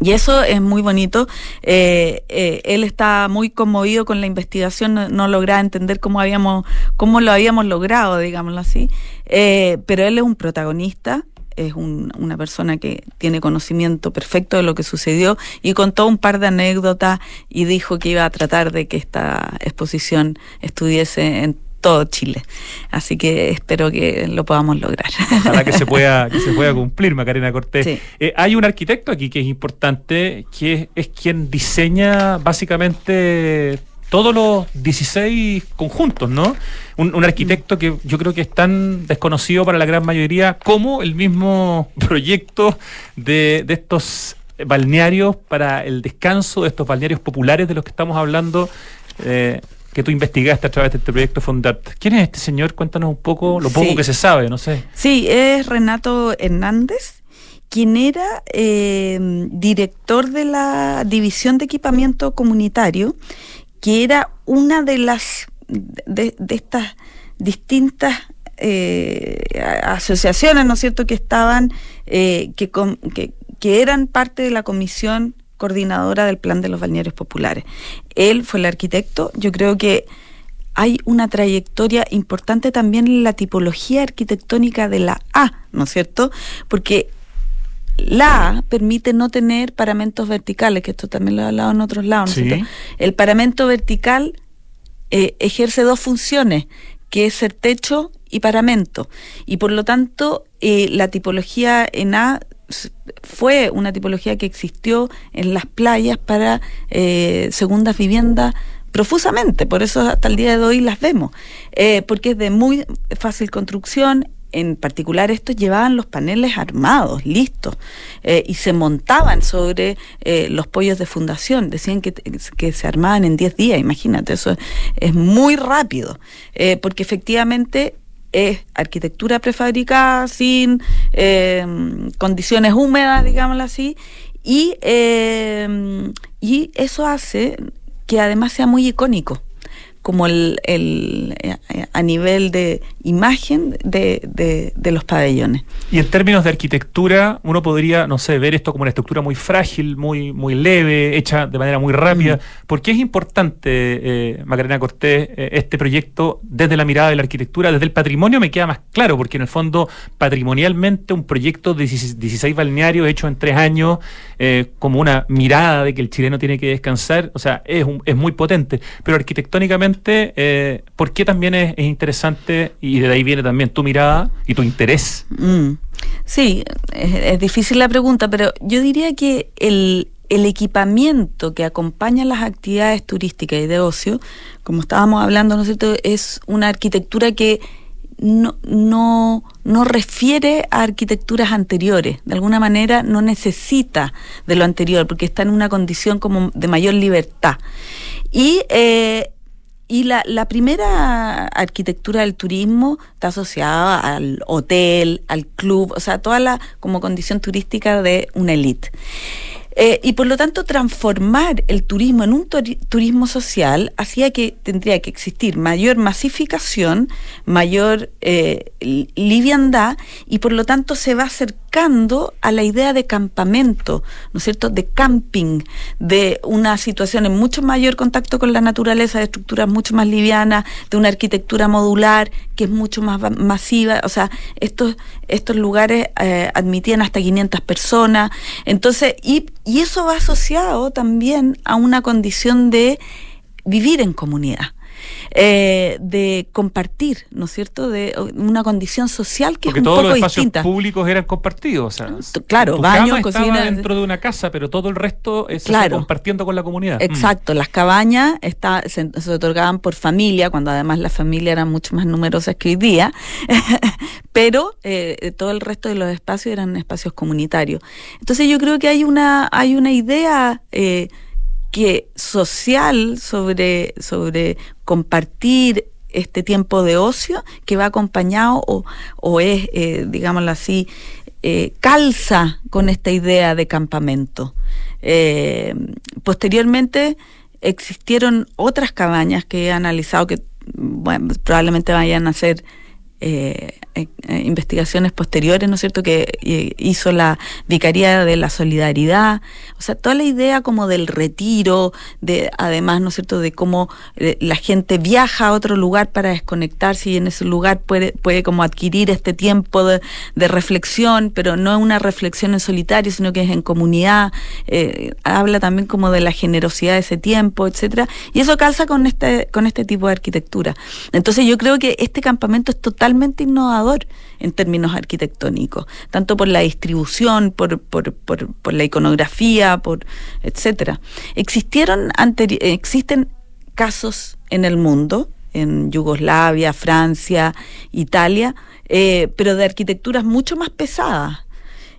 Y eso es muy bonito. Eh, eh, él está muy conmovido con la investigación, no, no, lograba entender cómo habíamos, cómo lo habíamos logrado, digámoslo así. pero él es un protagonista es una persona que tiene conocimiento perfecto de lo que sucedió y contó un par de anécdotas y dijo que iba a tratar de que esta exposición estuviese en todo Chile. Así que espero que lo podamos lograr. Ojalá que se pueda, que se pueda cumplir, Macarena Cortés. Eh, hay un arquitecto aquí que es importante, que es quien diseña básicamente todos los 16 conjuntos, ¿no? Un, arquitecto que yo creo que es tan desconocido para la gran mayoría como el mismo proyecto de, estos balnearios para el descanso, de estos balnearios populares de los que estamos hablando. Eh, que tú investigaste a través de este proyecto Fondart. ¿Quién es este señor? Cuéntanos un poco, lo poco que se sabe, no sé. Sí, es Renato Hernández, quien era eh, director de la División de Equipamiento Comunitario que era una de las de, estas distintas eh, asociaciones, ¿no es cierto?, que estaban, eh, que, que, eran parte de la comisión coordinadora del plan de los balnearios populares. Él fue el arquitecto, yo creo que hay una trayectoria importante también en la tipología arquitectónica de la A, ¿no es cierto? Porque la permite no tener paramentos verticales, que esto también lo he hablado en otros lados. El paramento vertical eh, ejerce dos funciones, que es ser techo y paramento. Y por lo tanto, eh, la tipología en A fue una tipología que existió en las playas para eh, segundas viviendas profusamente, por eso hasta el día de hoy las vemos, eh, porque es de muy fácil construcción, en particular estos llevaban los paneles armados, listos, eh, y se montaban sobre eh, los pollos de fundación. Decían que, que se armaban en 10 días, imagínate, eso es, muy rápido, porque efectivamente es arquitectura prefabricada sin condiciones húmedas, digámoslo así, y, y eso hace que además sea muy icónico como el, el, a nivel de imagen de, de, los pabellones. Y en términos de arquitectura, uno podría, no sé, ver esto como una estructura muy frágil, muy, muy leve, hecha de manera muy rápida. Mm. ¿Por qué es importante, eh, Macarena Cortés, eh, este proyecto desde la mirada de la arquitectura, desde el patrimonio me queda más claro, porque en el fondo, patrimonialmente, un proyecto de 16 balnearios hecho en tres años, eh, como una mirada de que el chileno tiene que descansar, o sea, es, es muy potente. Pero arquitectónicamente, eh, ¿por qué también es, interesante y de ahí viene también tu mirada y tu interés? Mm. Sí, es, difícil la pregunta, pero yo diría que el, equipamiento que acompaña las actividades turísticas y de ocio, como estábamos hablando, ¿no es cierto?, es una arquitectura que no, no, no refiere a arquitecturas anteriores, de alguna manera no necesita de lo anterior, porque está en una condición como de mayor libertad. Y, eh, y la, la primera arquitectura del turismo está asociada al hotel, al club, o sea, toda la como condición turística de una élite. Eh, y por lo tanto transformar el turismo en un turismo social hacía que tendría que existir mayor masificación, mayor eh, liviandad y por lo tanto se va acercando a la idea de campamento, ¿no es cierto?, de camping, de una situación en mucho mayor contacto con la naturaleza, de estructuras mucho más livianas, de una arquitectura modular que es mucho más masiva, o sea, estos, estos lugares eh, admitían hasta 500 personas, entonces, y y eso va asociado también a una condición de vivir en comunidad. Eh, de compartir, ¿no es cierto? De una condición social que es un todos los espacios públicos eran compartidos. claro, baño, cocina. dentro de una casa, pero todo el resto es compartiendo con la comunidad. Mm. Exacto, las cabañas está, se, otorgaban por familia, cuando además la familia era mucho más numerosa que hoy día, pero eh, todo el resto de los espacios eran espacios comunitarios. Entonces yo creo que hay una, hay una idea eh, que social sobre, sobre compartir este tiempo de ocio que va acompañado o, o es, eh, digámoslo así, eh, calza con esta idea de campamento. Eh, posteriormente existieron otras cabañas que he analizado que probablemente vayan a ser eh, investigaciones posteriores, ¿no es cierto?, que eh, hizo la Vicaría de la Solidaridad, o sea, toda la idea como del retiro, de además, ¿no es cierto?, de cómo la gente viaja a otro lugar para desconectarse y en ese lugar puede, puede como adquirir este tiempo de, reflexión, pero no es una reflexión en solitario, sino que es en comunidad, habla también como de la generosidad de ese tiempo, etcétera, y eso calza con este, con este tipo de arquitectura. Entonces yo creo que este campamento es total innovador en términos arquitectónicos, tanto por la distribución, por, la iconografía, por etcétera. Existieron existen casos en el mundo, en Yugoslavia, Francia, Italia, eh, pero de arquitecturas mucho más pesadas.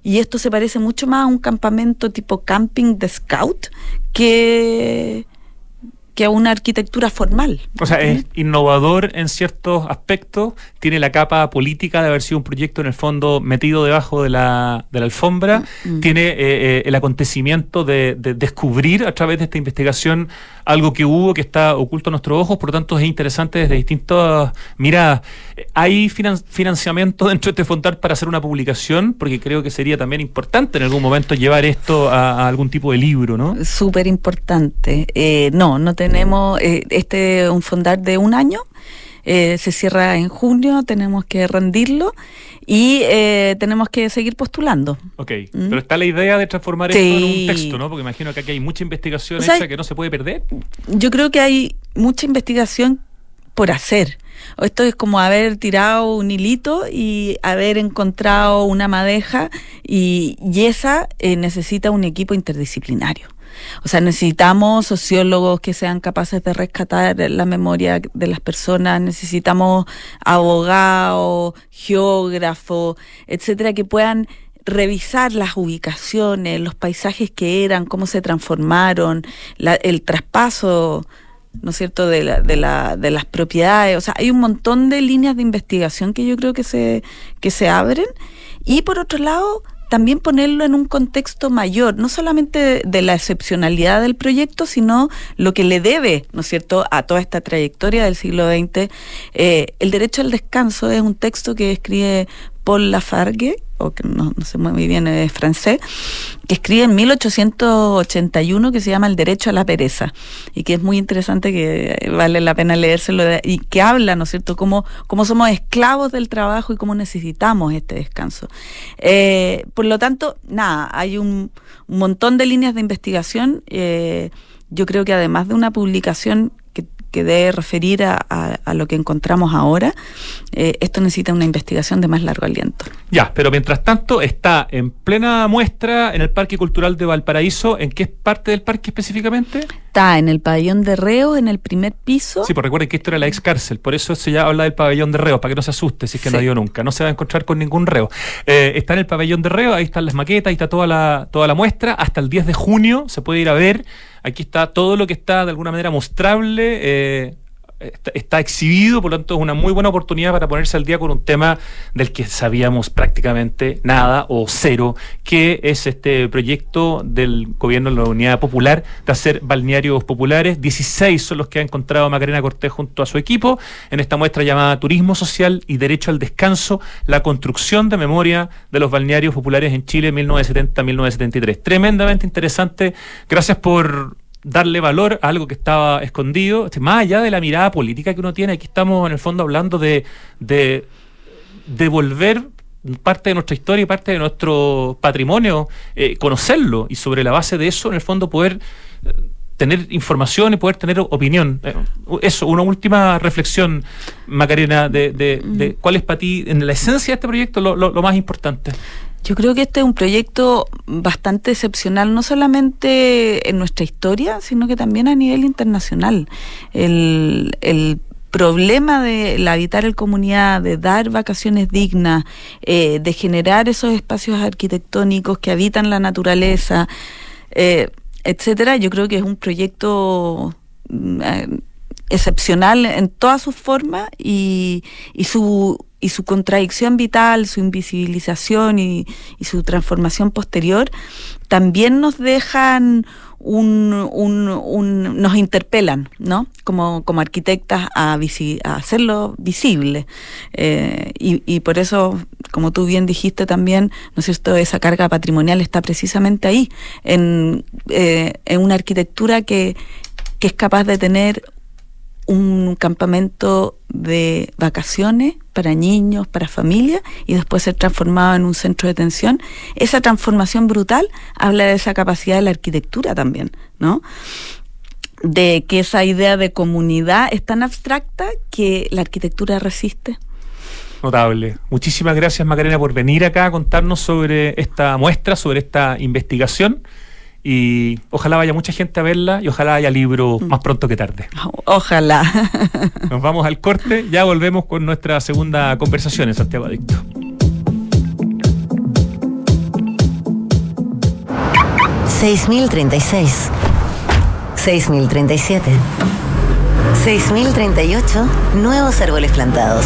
Y esto se parece mucho más a un campamento tipo camping de scout que, que a una arquitectura formal. O sea, es innovador en ciertos aspectos, tiene la capa política de haber sido un proyecto en el fondo metido debajo de la, de la alfombra, mm. tiene eh, eh, el acontecimiento de, descubrir a través de esta investigación algo que hubo que está oculto a nuestros ojos, por lo tanto es interesante desde distintas miradas. ¿Hay financiamiento dentro de este fondar para hacer una publicación? Porque creo que sería también importante en algún momento llevar esto a, algún tipo de libro, ¿no? Súper importante. Eh, no, no tenemos eh, este un fondar de un año. Eh, se cierra en junio, tenemos que rendirlo y eh, tenemos que seguir postulando. Ok, ¿Mm? pero está la idea de transformar esto en un texto, ¿no? Porque imagino que aquí hay mucha investigación hecha que no se puede perder. Yo creo que hay mucha investigación por hacer. Esto es como haber tirado un hilito y haber encontrado una madeja y, esa eh, necesita un equipo interdisciplinario. O sea, necesitamos sociólogos que sean capaces de rescatar la memoria de las personas, necesitamos abogados, geógrafos, etcétera, que puedan revisar las ubicaciones, los paisajes que eran, cómo se transformaron, el traspaso, ¿no es cierto?, de, la, de, la, de las propiedades. O sea, hay un montón de líneas de investigación que yo creo que se, que se abren. Y por otro lado, también ponerlo en un contexto mayor, no solamente de, la excepcionalidad del proyecto, sino lo que le debe, ¿no es cierto?, a toda esta trayectoria del siglo XX. Eh, el derecho al descanso es un texto que escribe Paul Lafargue, o que no, sé muy bien es francés, que escribe en 1881 que se llama El derecho a la pereza y que es muy interesante, que vale la pena leérselo y que habla, ¿no es cierto?, cómo, cómo somos esclavos del trabajo y cómo necesitamos este descanso. Eh, por lo tanto, nada, hay un, montón de líneas de investigación. Eh, yo creo que además de una publicación que debe referir a, lo que encontramos ahora, eh, esto necesita una investigación de más largo aliento. Ya, pero mientras tanto está en plena muestra en el Parque Cultural de Valparaíso. ¿En qué parte del parque específicamente? Está en el pabellón de reos, en el primer piso. Sí, pues recuerden que esto era la ex cárcel, por eso se ya habla del pabellón de reos, para que no se asuste si es que no ha ido nunca. No se va a encontrar con ningún reo. Eh, está en el pabellón de reos, ahí están las maquetas, ahí está toda la, toda la muestra. Hasta el 10 de junio se puede ir a ver Aquí está todo lo que está de alguna manera mostrable. Eh, está, exhibido, por lo tanto es una muy buena oportunidad para ponerse al día con un tema del que sabíamos prácticamente nada o cero, que es este proyecto del gobierno de la Unidad Popular de hacer balnearios populares. 16 son los que ha encontrado Macarena Cortés junto a su equipo en esta muestra llamada Turismo Social y Derecho al Descanso, la construcción de memoria de los balnearios populares en Chile 1970-1973. Tremendamente interesante. Gracias por darle valor a algo que estaba escondido, este, más allá de la mirada política que uno tiene, aquí estamos en el fondo hablando de, de devolver parte de nuestra historia y parte de nuestro patrimonio, eh, conocerlo y sobre la base de eso, en el fondo, poder eh, tener información y poder tener opinión. Eh, eso, una última reflexión, Macarena, de, de, de, cuál es para ti, en la esencia de este proyecto, lo, lo más importante. Yo creo que este es un proyecto bastante excepcional, no solamente en nuestra historia, sino que también a nivel internacional. El, el problema de habitar en comunidad, de dar vacaciones dignas, eh, de generar esos espacios arquitectónicos que habitan la naturaleza, eh, etcétera, yo creo que es un proyecto mm, eh, excepcional en todas sus formas y, y su y su contradicción vital, su invisibilización y, su transformación posterior, también nos dejan un, un, nos interpelan, ¿no? Como, como arquitectas a, a hacerlo visible. Eh, y, y, por eso, como tú bien dijiste también, ¿no es cierto?, esa carga patrimonial está precisamente ahí, en, eh, en una arquitectura que, que es capaz de tener un campamento de vacaciones para niños, para familias, y después ser transformado en un centro de detención. Esa transformación brutal habla de esa capacidad de la arquitectura también, ¿no? De que esa idea de comunidad es tan abstracta que la arquitectura resiste. Notable. Muchísimas gracias Macarena por venir acá a contarnos sobre esta muestra, sobre esta investigación y ojalá vaya mucha gente a verla y ojalá haya libro mm. más pronto que tarde. Ojalá. Nos vamos al corte, ya volvemos con nuestra segunda conversación en Santiago Adicto. ¿6036? ¿6037? ¿6038? Nuevos árboles plantados.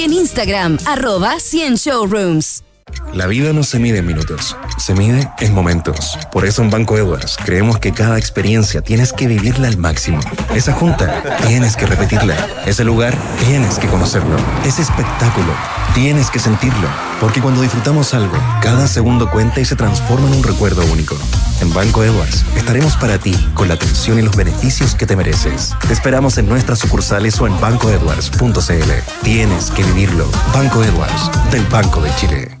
en Instagram arroba 100 Showrooms. La vida no se mide en minutos, se mide en momentos. Por eso en Banco Edwards creemos que cada experiencia tienes que vivirla al máximo. Esa junta tienes que repetirla. Ese lugar tienes que conocerlo. Ese espectáculo tienes que sentirlo. Porque cuando disfrutamos algo, cada segundo cuenta y se transforma en un recuerdo único. En Banco Edwards estaremos para ti con la atención y los beneficios que te mereces. Te esperamos en nuestras sucursales o en bancoedwards.cl. Tienes que vivirlo. Banco Edwards, del Banco de Chile.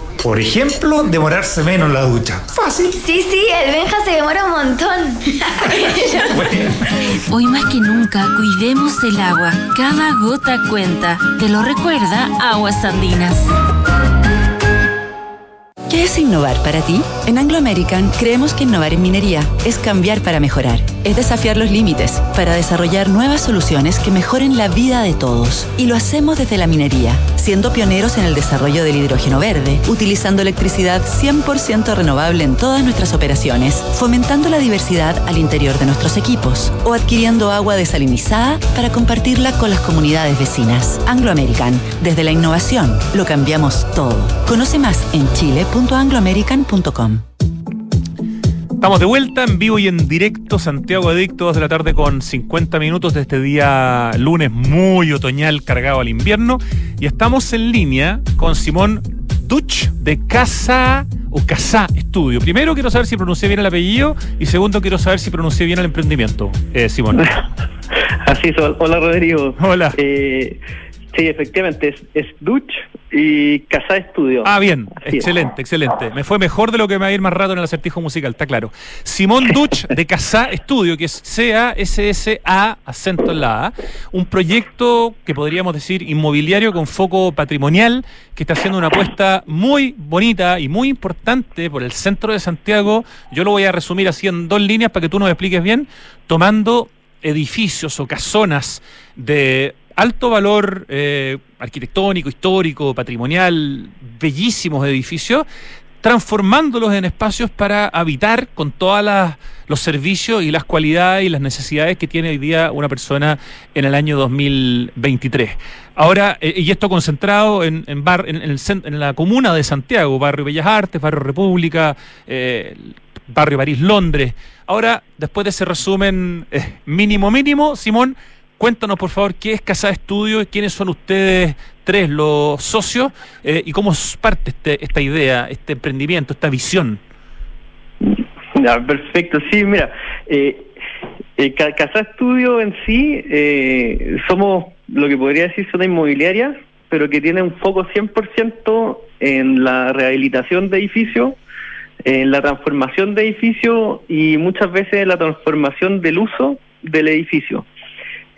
Por ejemplo, demorarse menos en la ducha. Fácil. Sí, sí, el Benja se demora un montón. Hoy más que nunca, cuidemos el agua. Cada gota cuenta. Te lo recuerda Aguas Andinas. ¿Qué es innovar para ti? En Anglo American creemos que innovar en minería es cambiar para mejorar, es desafiar los límites para desarrollar nuevas soluciones que mejoren la vida de todos. Y lo hacemos desde la minería, siendo pioneros en el desarrollo del hidrógeno verde, utilizando electricidad 100% renovable en todas nuestras operaciones, fomentando la diversidad al interior de nuestros equipos o adquiriendo agua desalinizada para compartirla con las comunidades vecinas. Anglo American, desde la innovación, lo cambiamos todo. Conoce más en chile.com angloamerican.com. Estamos de vuelta en vivo y en directo, Santiago Adicto, 2 de la tarde con 50 minutos de este día lunes muy otoñal cargado al invierno. Y estamos en línea con Simón Duch de Casa o Casa Estudio. Primero quiero saber si pronuncié bien el apellido y segundo quiero saber si pronuncié bien el emprendimiento. Eh, Simón. Así es, hola Rodrigo. Hola. Eh, sí, efectivamente, es, es Duch y Casa Estudio. Ah, bien, excelente, excelente. Me fue mejor de lo que me va a ir más rato en el acertijo musical, está claro. Simón Duch de Casa Estudio, que es C-A-S-S-A, acento en la A, un proyecto que podríamos decir inmobiliario con foco patrimonial, que está haciendo una apuesta muy bonita y muy importante por el centro de Santiago. Yo lo voy a resumir así en dos líneas para que tú nos expliques bien, tomando edificios o casonas de alto valor eh, arquitectónico, histórico, patrimonial, bellísimos edificios, transformándolos en espacios para habitar con todos los servicios y las cualidades y las necesidades que tiene hoy día una persona en el año 2023. Ahora, eh, y esto concentrado en, en, bar, en, el, en, la comuna de Santiago, barrio Bellas Artes, barrio República, eh, barrio París, Londres. Ahora, después de ese resumen mínimo, mínimo, Simón, Cuéntanos, por favor, qué es Casa Estudio y quiénes son ustedes tres los socios eh, y cómo parte este, esta idea, este emprendimiento, esta visión. Ya, perfecto, sí, mira, eh, eh, Casa Estudio en sí, eh, somos lo que podría decir una inmobiliaria, pero que tiene un foco 100% en la rehabilitación de edificios, en la transformación de edificios y muchas veces en la transformación del uso del edificio.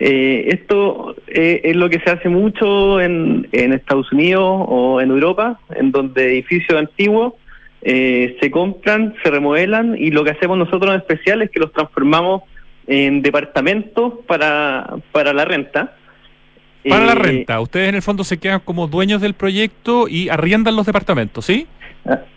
Eh, esto eh, es lo que se hace mucho en, en Estados Unidos o en Europa, en donde edificios antiguos eh, se compran, se remodelan y lo que hacemos nosotros en especial es que los transformamos en departamentos para, para la renta. Para la renta, ustedes en el fondo se quedan como dueños del proyecto y arriendan los departamentos, ¿sí?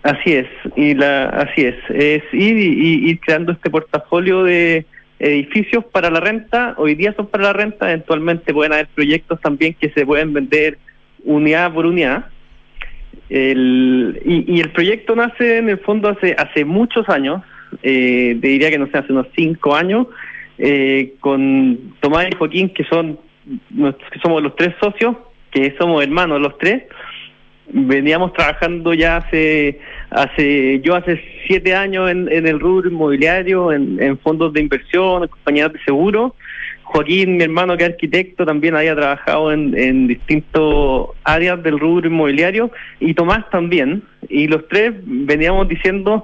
Así es, y la, así es, es ir, y, ir creando este portafolio de edificios para la renta, hoy día son para la renta, eventualmente pueden haber proyectos también que se pueden vender unidad por unidad. Y, el proyecto nace en el fondo hace hace muchos años, eh, diría que no sé, hace unos cinco años, eh, con Tomás y Joaquín, que son que somos los tres socios, que somos hermanos los tres, veníamos trabajando ya hace, hace yo hace siete años en, el rubro inmobiliario, en, fondos de inversión, en compañías de seguro. Joaquín, mi hermano que es arquitecto, también había trabajado en, en distintas áreas del rubro inmobiliario y Tomás también. Y los tres veníamos diciendo,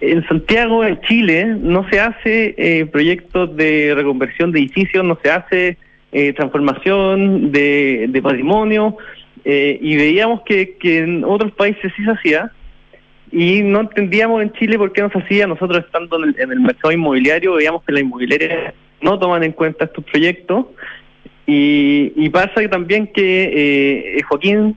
en Santiago, en Chile, no se hace eh, proyectos de reconversión de edificios, no se hace eh, transformación de, patrimonio, eh, y veíamos que en otros países sí se hacía y no entendíamos en Chile por qué no se hacía. Nosotros estando en el, mercado inmobiliario veíamos que las inmobiliarias no toman en cuenta estos proyectos y, y pasa también que eh, Joaquín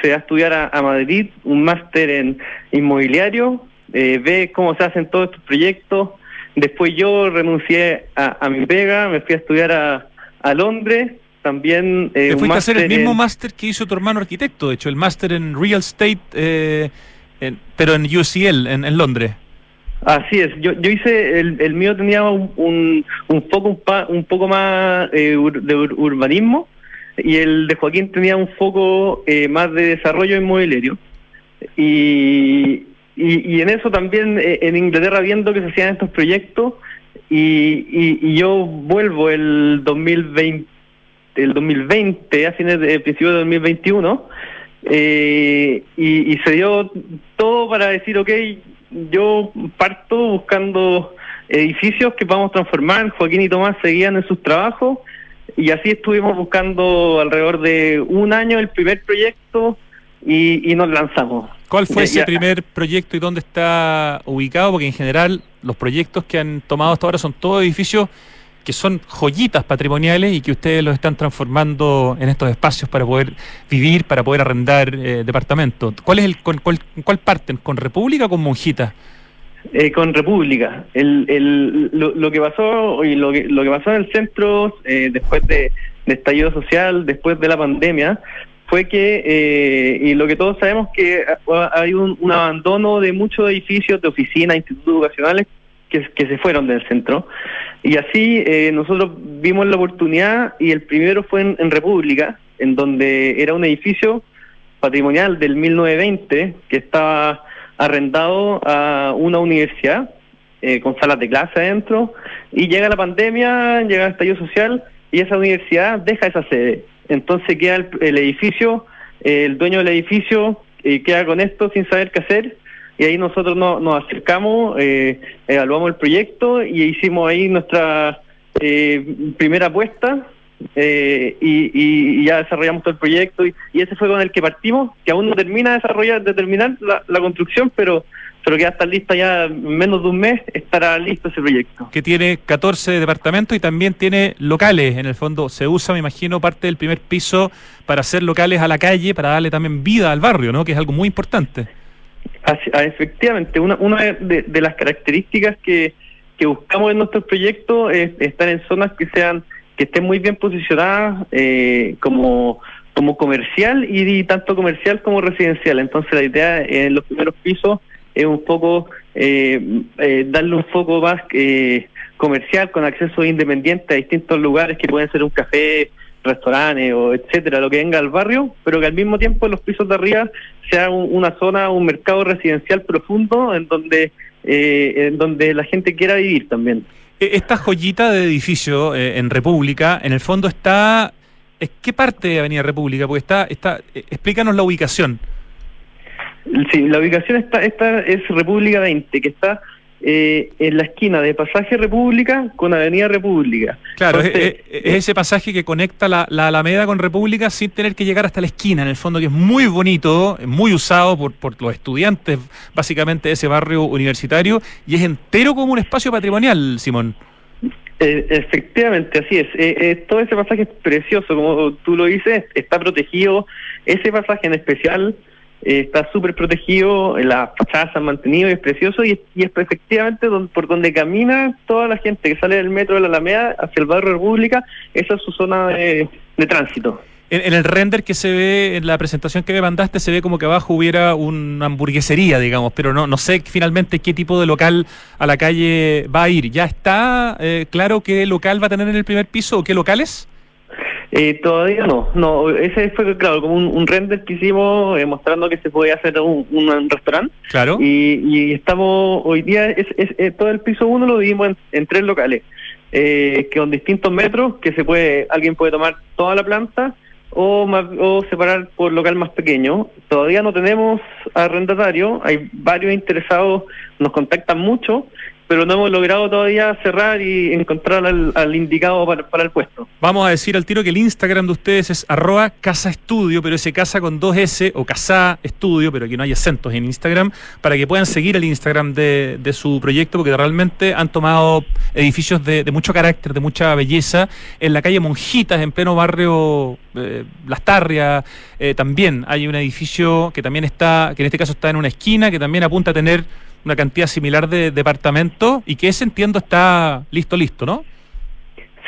se va a estudiar a, Madrid un máster en inmobiliario, eh, ve cómo se hacen todos estos proyectos. Después yo renuncié a, a mi pega, me fui a estudiar a, a Londres también... Eh, fuiste a hacer el mismo máster que hizo tu hermano arquitecto, de hecho, el máster en Real Estate, eh, pero en UCL, en, Londres. Así es, yo, yo hice, el, el mío tenía un, un, un foco un, poco más eh, de urbanismo y el de Joaquín tenía un foco eh, más de desarrollo inmobiliario. Y, y, y en eso también en Inglaterra viendo que se hacían estos proyectos y, y yo vuelvo el 2020 el 2020, a fines de principio de 2021, eh, y, y, se dio todo para decir, ok, yo parto buscando edificios que vamos a transformar, Joaquín y Tomás seguían en sus trabajos, y así estuvimos buscando alrededor de un año el primer proyecto y, y nos lanzamos. ¿Cuál fue ese primer proyecto y dónde está ubicado? Porque en general los proyectos que han tomado hasta ahora son todos edificios que son joyitas patrimoniales y que ustedes los están transformando en estos espacios para poder vivir, para poder arrendar eh, departamentos. ¿Cuál es el con, cuál, cuál parten? ¿Con República o con Monjita? Eh, con República. El, el, lo, que pasó y lo que, lo que pasó en el centro eh, después de, estallido social, después de la pandemia, fue que, eh, y lo que todos sabemos, que hay un, un abandono de muchos edificios de oficinas, institutos educacionales que, que se fueron del centro. Y así eh, nosotros vimos la oportunidad y el primero fue en, República, en donde era un edificio patrimonial del 1920 que estaba arrendado a una universidad eh, con salas de clase adentro y llega la pandemia, llega el estallido social y esa universidad deja esa sede. Entonces queda el, edificio, el dueño del edificio eh, queda con esto sin saber qué hacer y ahí nosotros nos acercamos, eh, evaluamos el proyecto y hicimos ahí nuestra eh, primera apuesta eh, y, ya desarrollamos todo el proyecto y, ese fue con el que partimos, que aún no termina de desarrollar, de terminar la, construcción, pero pero que ya está lista ya en menos de un mes, estará listo ese proyecto. Que tiene 14 departamentos y también tiene locales, en el fondo se usa, me imagino, parte del primer piso para hacer locales a la calle, para darle también vida al barrio, ¿no? Que es algo muy importante. Ah, efectivamente, una, una de, las características que, que buscamos en nuestros proyectos es estar en zonas que sean que estén muy bien posicionadas eh, como como comercial y, tanto comercial como residencial. Entonces la idea en los primeros pisos es un poco eh, eh, darle un foco más comercial con acceso independiente a distintos lugares que pueden ser un café, restaurantes o etcétera, lo que venga al barrio, pero que al mismo tiempo en los pisos de arriba sea una zona, un mercado residencial profundo en donde, eh, en donde la gente quiera vivir también. E, esta joyita de edificio eh, en República, en el fondo está... ¿Qué parte de Avenida República? Porque está, está, eh, explícanos la ubicación. Sí, la ubicación está, esta es República 20, que está eh, en la esquina de Pasaje República con Avenida República. Claro, es, ese pasaje que conecta la, Alameda con República sin tener que llegar hasta la esquina, en el fondo, que es muy bonito, muy usado por, por los estudiantes, básicamente, de ese barrio universitario, y es entero como un espacio patrimonial, Simón. Eh, efectivamente, así es. Eh, todo ese pasaje es precioso, como tú lo dices, está protegido. Ese pasaje en especial eh, está súper protegido, las fachadas se han mantenido y es precioso y, es efectivamente por donde camina toda la gente que sale del metro de la Alameda hacia el barrio República, esa es su zona de, tránsito. En, el render que se ve, en la presentación que me mandaste, se ve como que abajo hubiera una hamburguesería, digamos, pero no, no sé finalmente qué tipo de local a la calle va a ir. ¿Ya está eh, claro qué local va a tener en el primer piso o qué locales? Eh, todavía no, no, ese fue claro como un, render que hicimos eh, mostrando que se podía hacer un, un, restaurante. Claro. Y, estamos, hoy día, es, es, todo el piso uno lo dividimos en, tres locales, eh, que con distintos metros, que se puede, alguien puede tomar toda la planta o, o separar por local más pequeño. Todavía no tenemos arrendatario, hay varios interesados, nos contactan mucho pero no hemos logrado todavía cerrar y encontrar al, indicado para, el puesto. Vamos a decir al tiro que el Instagram de ustedes es arroba casa pero ese casa con dos S o casa estudio, pero aquí no hay acentos en Instagram, para que puedan seguir el Instagram de, su proyecto, porque realmente han tomado edificios de, mucho carácter, de mucha belleza, en la calle Monjitas, en pleno barrio eh, Las Tarrias, eh, también hay un edificio que también está, que en este caso está en una esquina, que también apunta a tener una cantidad similar de departamentos y que ese entiendo está listo, listo, ¿no?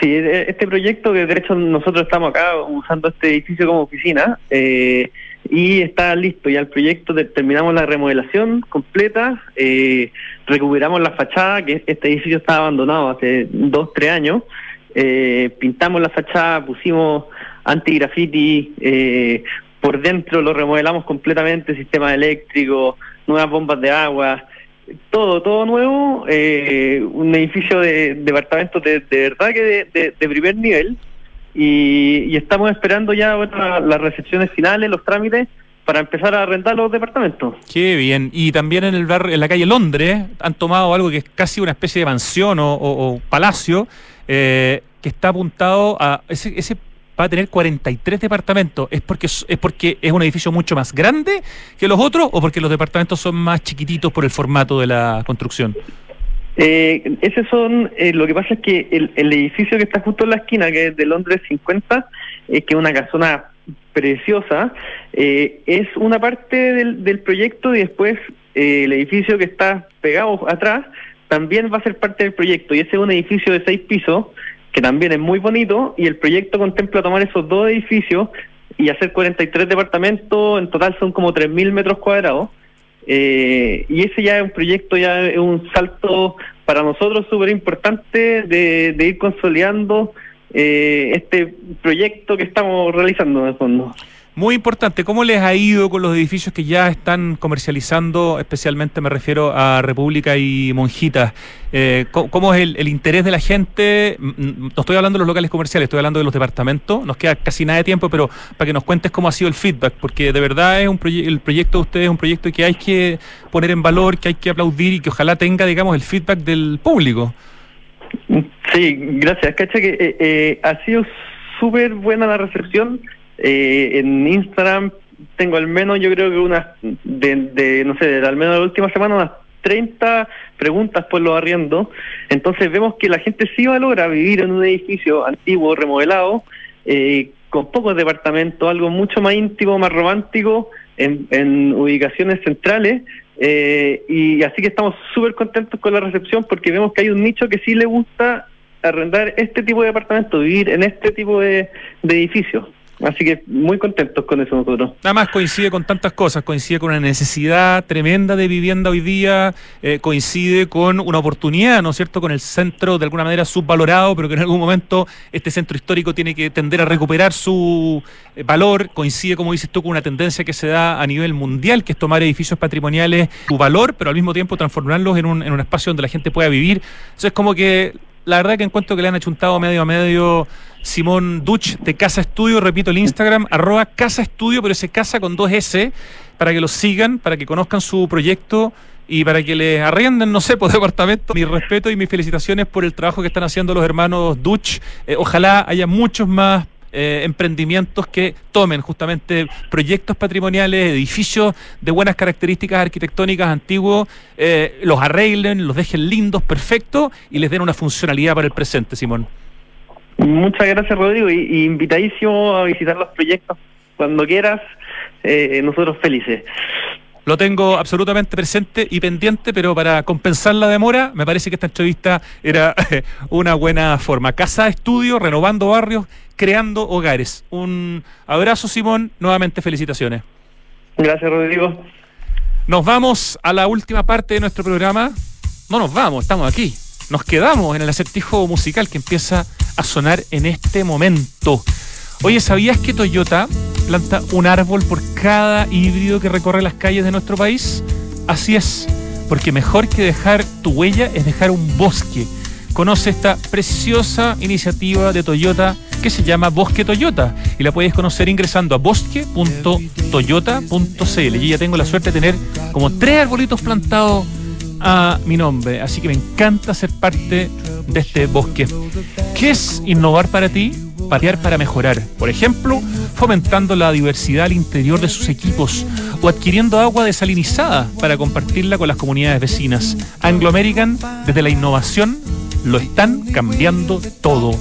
Sí, e, este proyecto que de hecho nosotros estamos acá usando este edificio como oficina eh, y está listo ya el proyecto, terminamos la remodelación completa, eh, recuperamos la fachada, que este edificio estaba abandonado hace dos, tres años, eh, pintamos la fachada, pusimos anti-graffiti, por dentro lo remodelamos completamente, sistema eléctrico, nuevas bombas de agua, todo, todo nuevo, eh, un edificio de departamentos de, verdad que de, primer nivel y, estamos esperando ya las recepciones finales, los trámites para empezar a arrendar los departamentos. Qué bien. Y también en el barrio, en la calle Londres, han tomado algo que es casi una especie de mansión o, palacio, eh, que está apuntado a ese va a tener 43 departamentos. ¿Es porque, ¿Es porque es un edificio mucho más grande que los otros o porque los departamentos son más chiquititos por el formato de la construcción? Eh, ese son, eh, lo que pasa es que el, edificio que está justo en la esquina, que es de Londres 50, eh, que es una casona preciosa, eh, es una parte del, del proyecto y después el edificio que está pegado atrás también va a ser parte del proyecto y ese es un edificio de seis pisos que también es muy bonito, y el proyecto contempla tomar esos dos edificios y hacer 43 departamentos, en total son como 3.000 metros cuadrados, eh, y ese ya es un proyecto, ya es un salto para nosotros súper importante de, ir consolidando eh, este proyecto que estamos realizando en el fondo. Muy importante, ¿cómo les ha ido con los edificios que ya están comercializando? Especialmente me refiero a República y Monjitas. Eh, ¿cómo, es el, interés de la gente? Mm, mm, no estoy hablando de los locales comerciales, estoy hablando de los departamentos. Nos queda casi nada de tiempo, pero para que nos cuentes cómo ha sido el feedback, porque de verdad es un el proyecto de ustedes es un proyecto que hay que poner en valor, que hay que aplaudir y que ojalá tenga, digamos, el feedback del público. Sí, gracias. Cacha que eh, eh, ha sido súper buena la recepción eh, en Instagram tengo al menos, yo creo que unas, de, no sé, de al menos la última semana, unas 30 preguntas por los arriendos. Entonces vemos que la gente sí valora vivir en un edificio antiguo, remodelado, eh, con pocos departamentos, algo mucho más íntimo, más romántico, en, ubicaciones centrales. Eh, y así que estamos súper contentos con la recepción porque vemos que hay un nicho que sí le gusta arrendar este tipo de departamentos, vivir en este tipo de edificios. Así que muy contentos con eso nosotros. Además coincide con tantas cosas, coincide con una necesidad tremenda de vivienda hoy día, eh, coincide con una oportunidad, ¿no es cierto?, con el centro de alguna manera subvalorado, pero que en algún momento este centro histórico tiene que tender a recuperar su eh, valor, coincide, como dices tú, con una tendencia que se da a nivel mundial, que es tomar edificios patrimoniales, su valor, pero al mismo tiempo transformarlos en un, en un espacio donde la gente pueda vivir. Entonces como que la verdad que encuentro que le han achuntado medio a medio Simón Duch de Casa Estudio, repito el Instagram, arroba Casa Estudio, pero ese casa con dos S, para que lo sigan, para que conozcan su proyecto y para que les arrienden, no sé, por departamento. Mi respeto y mis felicitaciones por el trabajo que están haciendo los hermanos Duch. Eh, ojalá haya muchos más eh, emprendimientos que tomen justamente proyectos patrimoniales, edificios de buenas características arquitectónicas antiguos, eh, los arreglen, los dejen lindos, perfectos y les den una funcionalidad para el presente, Simón. Muchas gracias, Rodrigo, y, invitadísimo a visitar los proyectos cuando quieras. Eh, nosotros felices. Lo tengo absolutamente presente y pendiente, pero para compensar la demora, me parece que esta entrevista era una buena forma. Casa Estudio, renovando barrios, creando hogares. Un abrazo, Simón. Nuevamente, felicitaciones. Gracias, Rodrigo. Nos vamos a la última parte de nuestro programa. No nos vamos, estamos aquí. Nos quedamos en el acertijo musical que empieza a sonar en este momento. Oye, ¿sabías que Toyota planta un árbol por cada híbrido que recorre las calles de nuestro país? Así es, porque mejor que dejar tu huella es dejar un bosque. Conoce esta preciosa iniciativa de Toyota que se llama Bosque Toyota y la puedes conocer ingresando a bosque.toyota.cl. Yo ya tengo la suerte de tener como tres arbolitos plantados a mi nombre, así que me encanta ser parte de este bosque. ¿Qué es innovar para ti? Patear para mejorar. Por ejemplo, fomentando la diversidad al interior de sus equipos o adquiriendo agua desalinizada para compartirla con las comunidades vecinas. Anglo American, desde la innovación, lo están cambiando todo.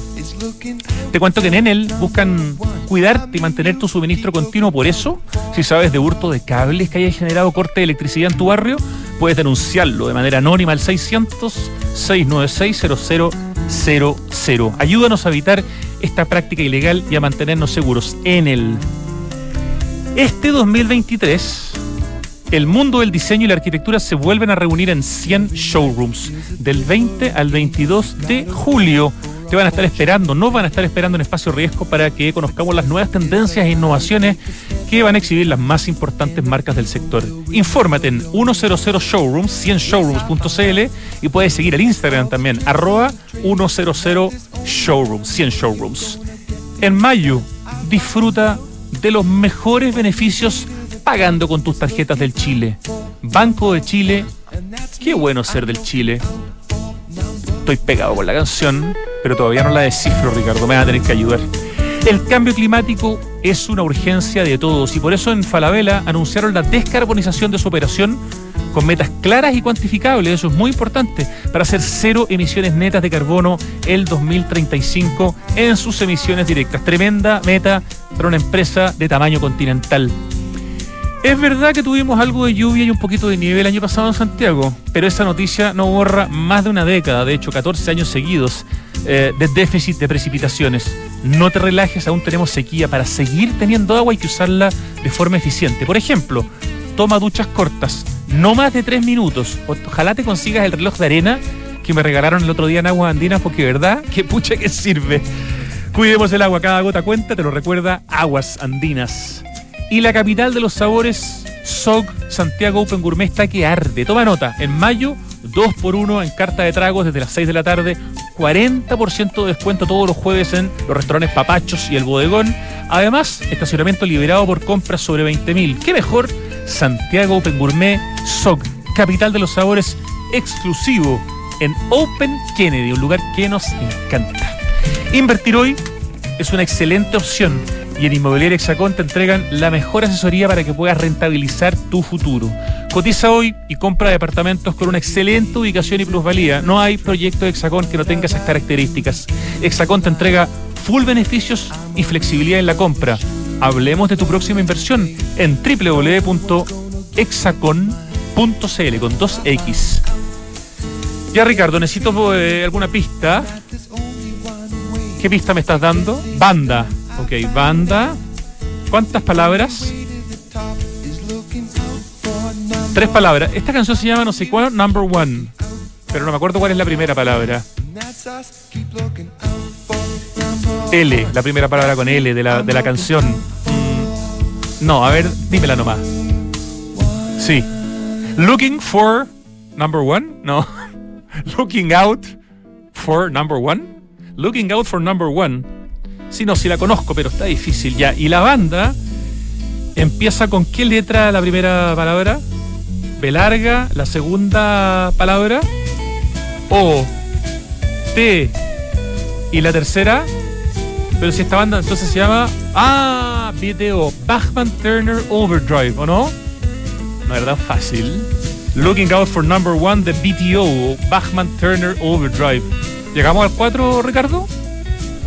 Te cuento que en Enel buscan cuidarte y mantener tu suministro continuo. Por eso, si sabes de hurto de cables que haya generado corte de electricidad en tu barrio, puedes denunciarlo de manera anónima al 600-696-0000. Ayúdanos a evitar esta práctica ilegal y a mantenernos seguros. Enel. Este 2023 el mundo del diseño y la arquitectura se vuelven a reunir en 100 showrooms del 20 al 22 de julio te van a estar esperando, nos van a estar esperando en Espacio Riesgo para que conozcamos las nuevas tendencias e innovaciones que van a exhibir las más importantes marcas del sector. Infórmate en 100 Showrooms, 100showrooms.cl y puedes seguir el Instagram también, arroba 100 Showrooms, 100 Showrooms. En mayo, disfruta de los mejores beneficios pagando con tus tarjetas del Chile. Banco de Chile, qué bueno ser del Chile. Estoy pegado con la canción pero todavía no la descifro, Ricardo, me va a tener que ayudar. El cambio climático es una urgencia de todos y por eso en Falabella anunciaron la descarbonización de su operación con metas claras y cuantificables, eso es muy importante, para hacer cero emisiones netas de carbono el 2035 en sus emisiones directas. Tremenda meta para una empresa de tamaño continental. Es verdad que tuvimos algo de lluvia y un poquito de nieve el año pasado en Santiago, pero esa noticia no borra más de una década, de hecho 14 años seguidos, eh, de déficit de precipitaciones. No te relajes, aún tenemos sequía. Para seguir teniendo agua hay que usarla de forma eficiente. Por ejemplo, toma duchas cortas, no más de 3 minutos. Ojalá te consigas el reloj de arena que me regalaron el otro día en Aguas Andinas, porque verdad que pucha que sirve. Cuidemos el agua, cada gota cuenta, te lo recuerda Aguas Andinas. Y la capital de los sabores, SOG Santiago Open Gourmet está que arde. Toma nota, en mayo, 2 por 1 en carta de tragos desde las 6 de la tarde, 40% de descuento todos los jueves en los restaurantes Papachos y el Bodegón. Además, estacionamiento liberado por compras sobre 20.000. ¿Qué mejor? Santiago Open Gourmet, SOG, capital de los sabores exclusivo en Open Kennedy, un lugar que nos encanta. Invertir hoy es una excelente opción y en Inmobiliaria Hexacón te entregan la mejor asesoría para que puedas rentabilizar tu futuro. Cotiza hoy y compra departamentos con una excelente ubicación y plusvalía. No hay proyecto de Hexacón que no tenga esas características. Hexacón te entrega full beneficios y flexibilidad en la compra. Hablemos de tu próxima inversión en www.hexacon.cl con 2X. Ya Ricardo, necesito eh, alguna pista. ¿Qué pista me estás dando? Banda. Ok, banda. ¿Cuántas palabras? Tres palabras. Esta canción se llama no sé cuál, Number One. Pero no me acuerdo cuál es la primera palabra. L, la primera palabra con L de la, de la canción. Mm, No, a ver, dímela nomás. Sí. Looking for number one? No. Looking out for number one? Looking out for number one. Sí, no, sí la conozco, pero está difícil ya. Y la banda empieza con qué letra la primera palabra? B larga, la segunda palabra. O. T. Y la tercera. Pero si esta banda entonces se llama. Ah, video. Bachman Turner Overdrive, ¿o no? No era tan fácil. Looking out for number one, the BTO. Bachman Turner Overdrive. ¿Llegamos al 4, Ricardo?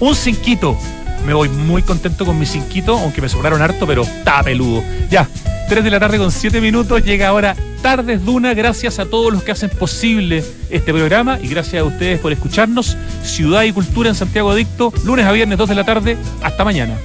Un cinquito. Me voy muy contento con mi cinquito, aunque me sobraron harto, pero está peludo. Ya, 3 de la tarde con 7 minutos. Llega ahora Tardes Duna. Gracias a todos los que hacen posible este programa y gracias a ustedes por escucharnos. Ciudad y Cultura en Santiago Adicto, lunes a viernes 2 de la tarde. Hasta mañana.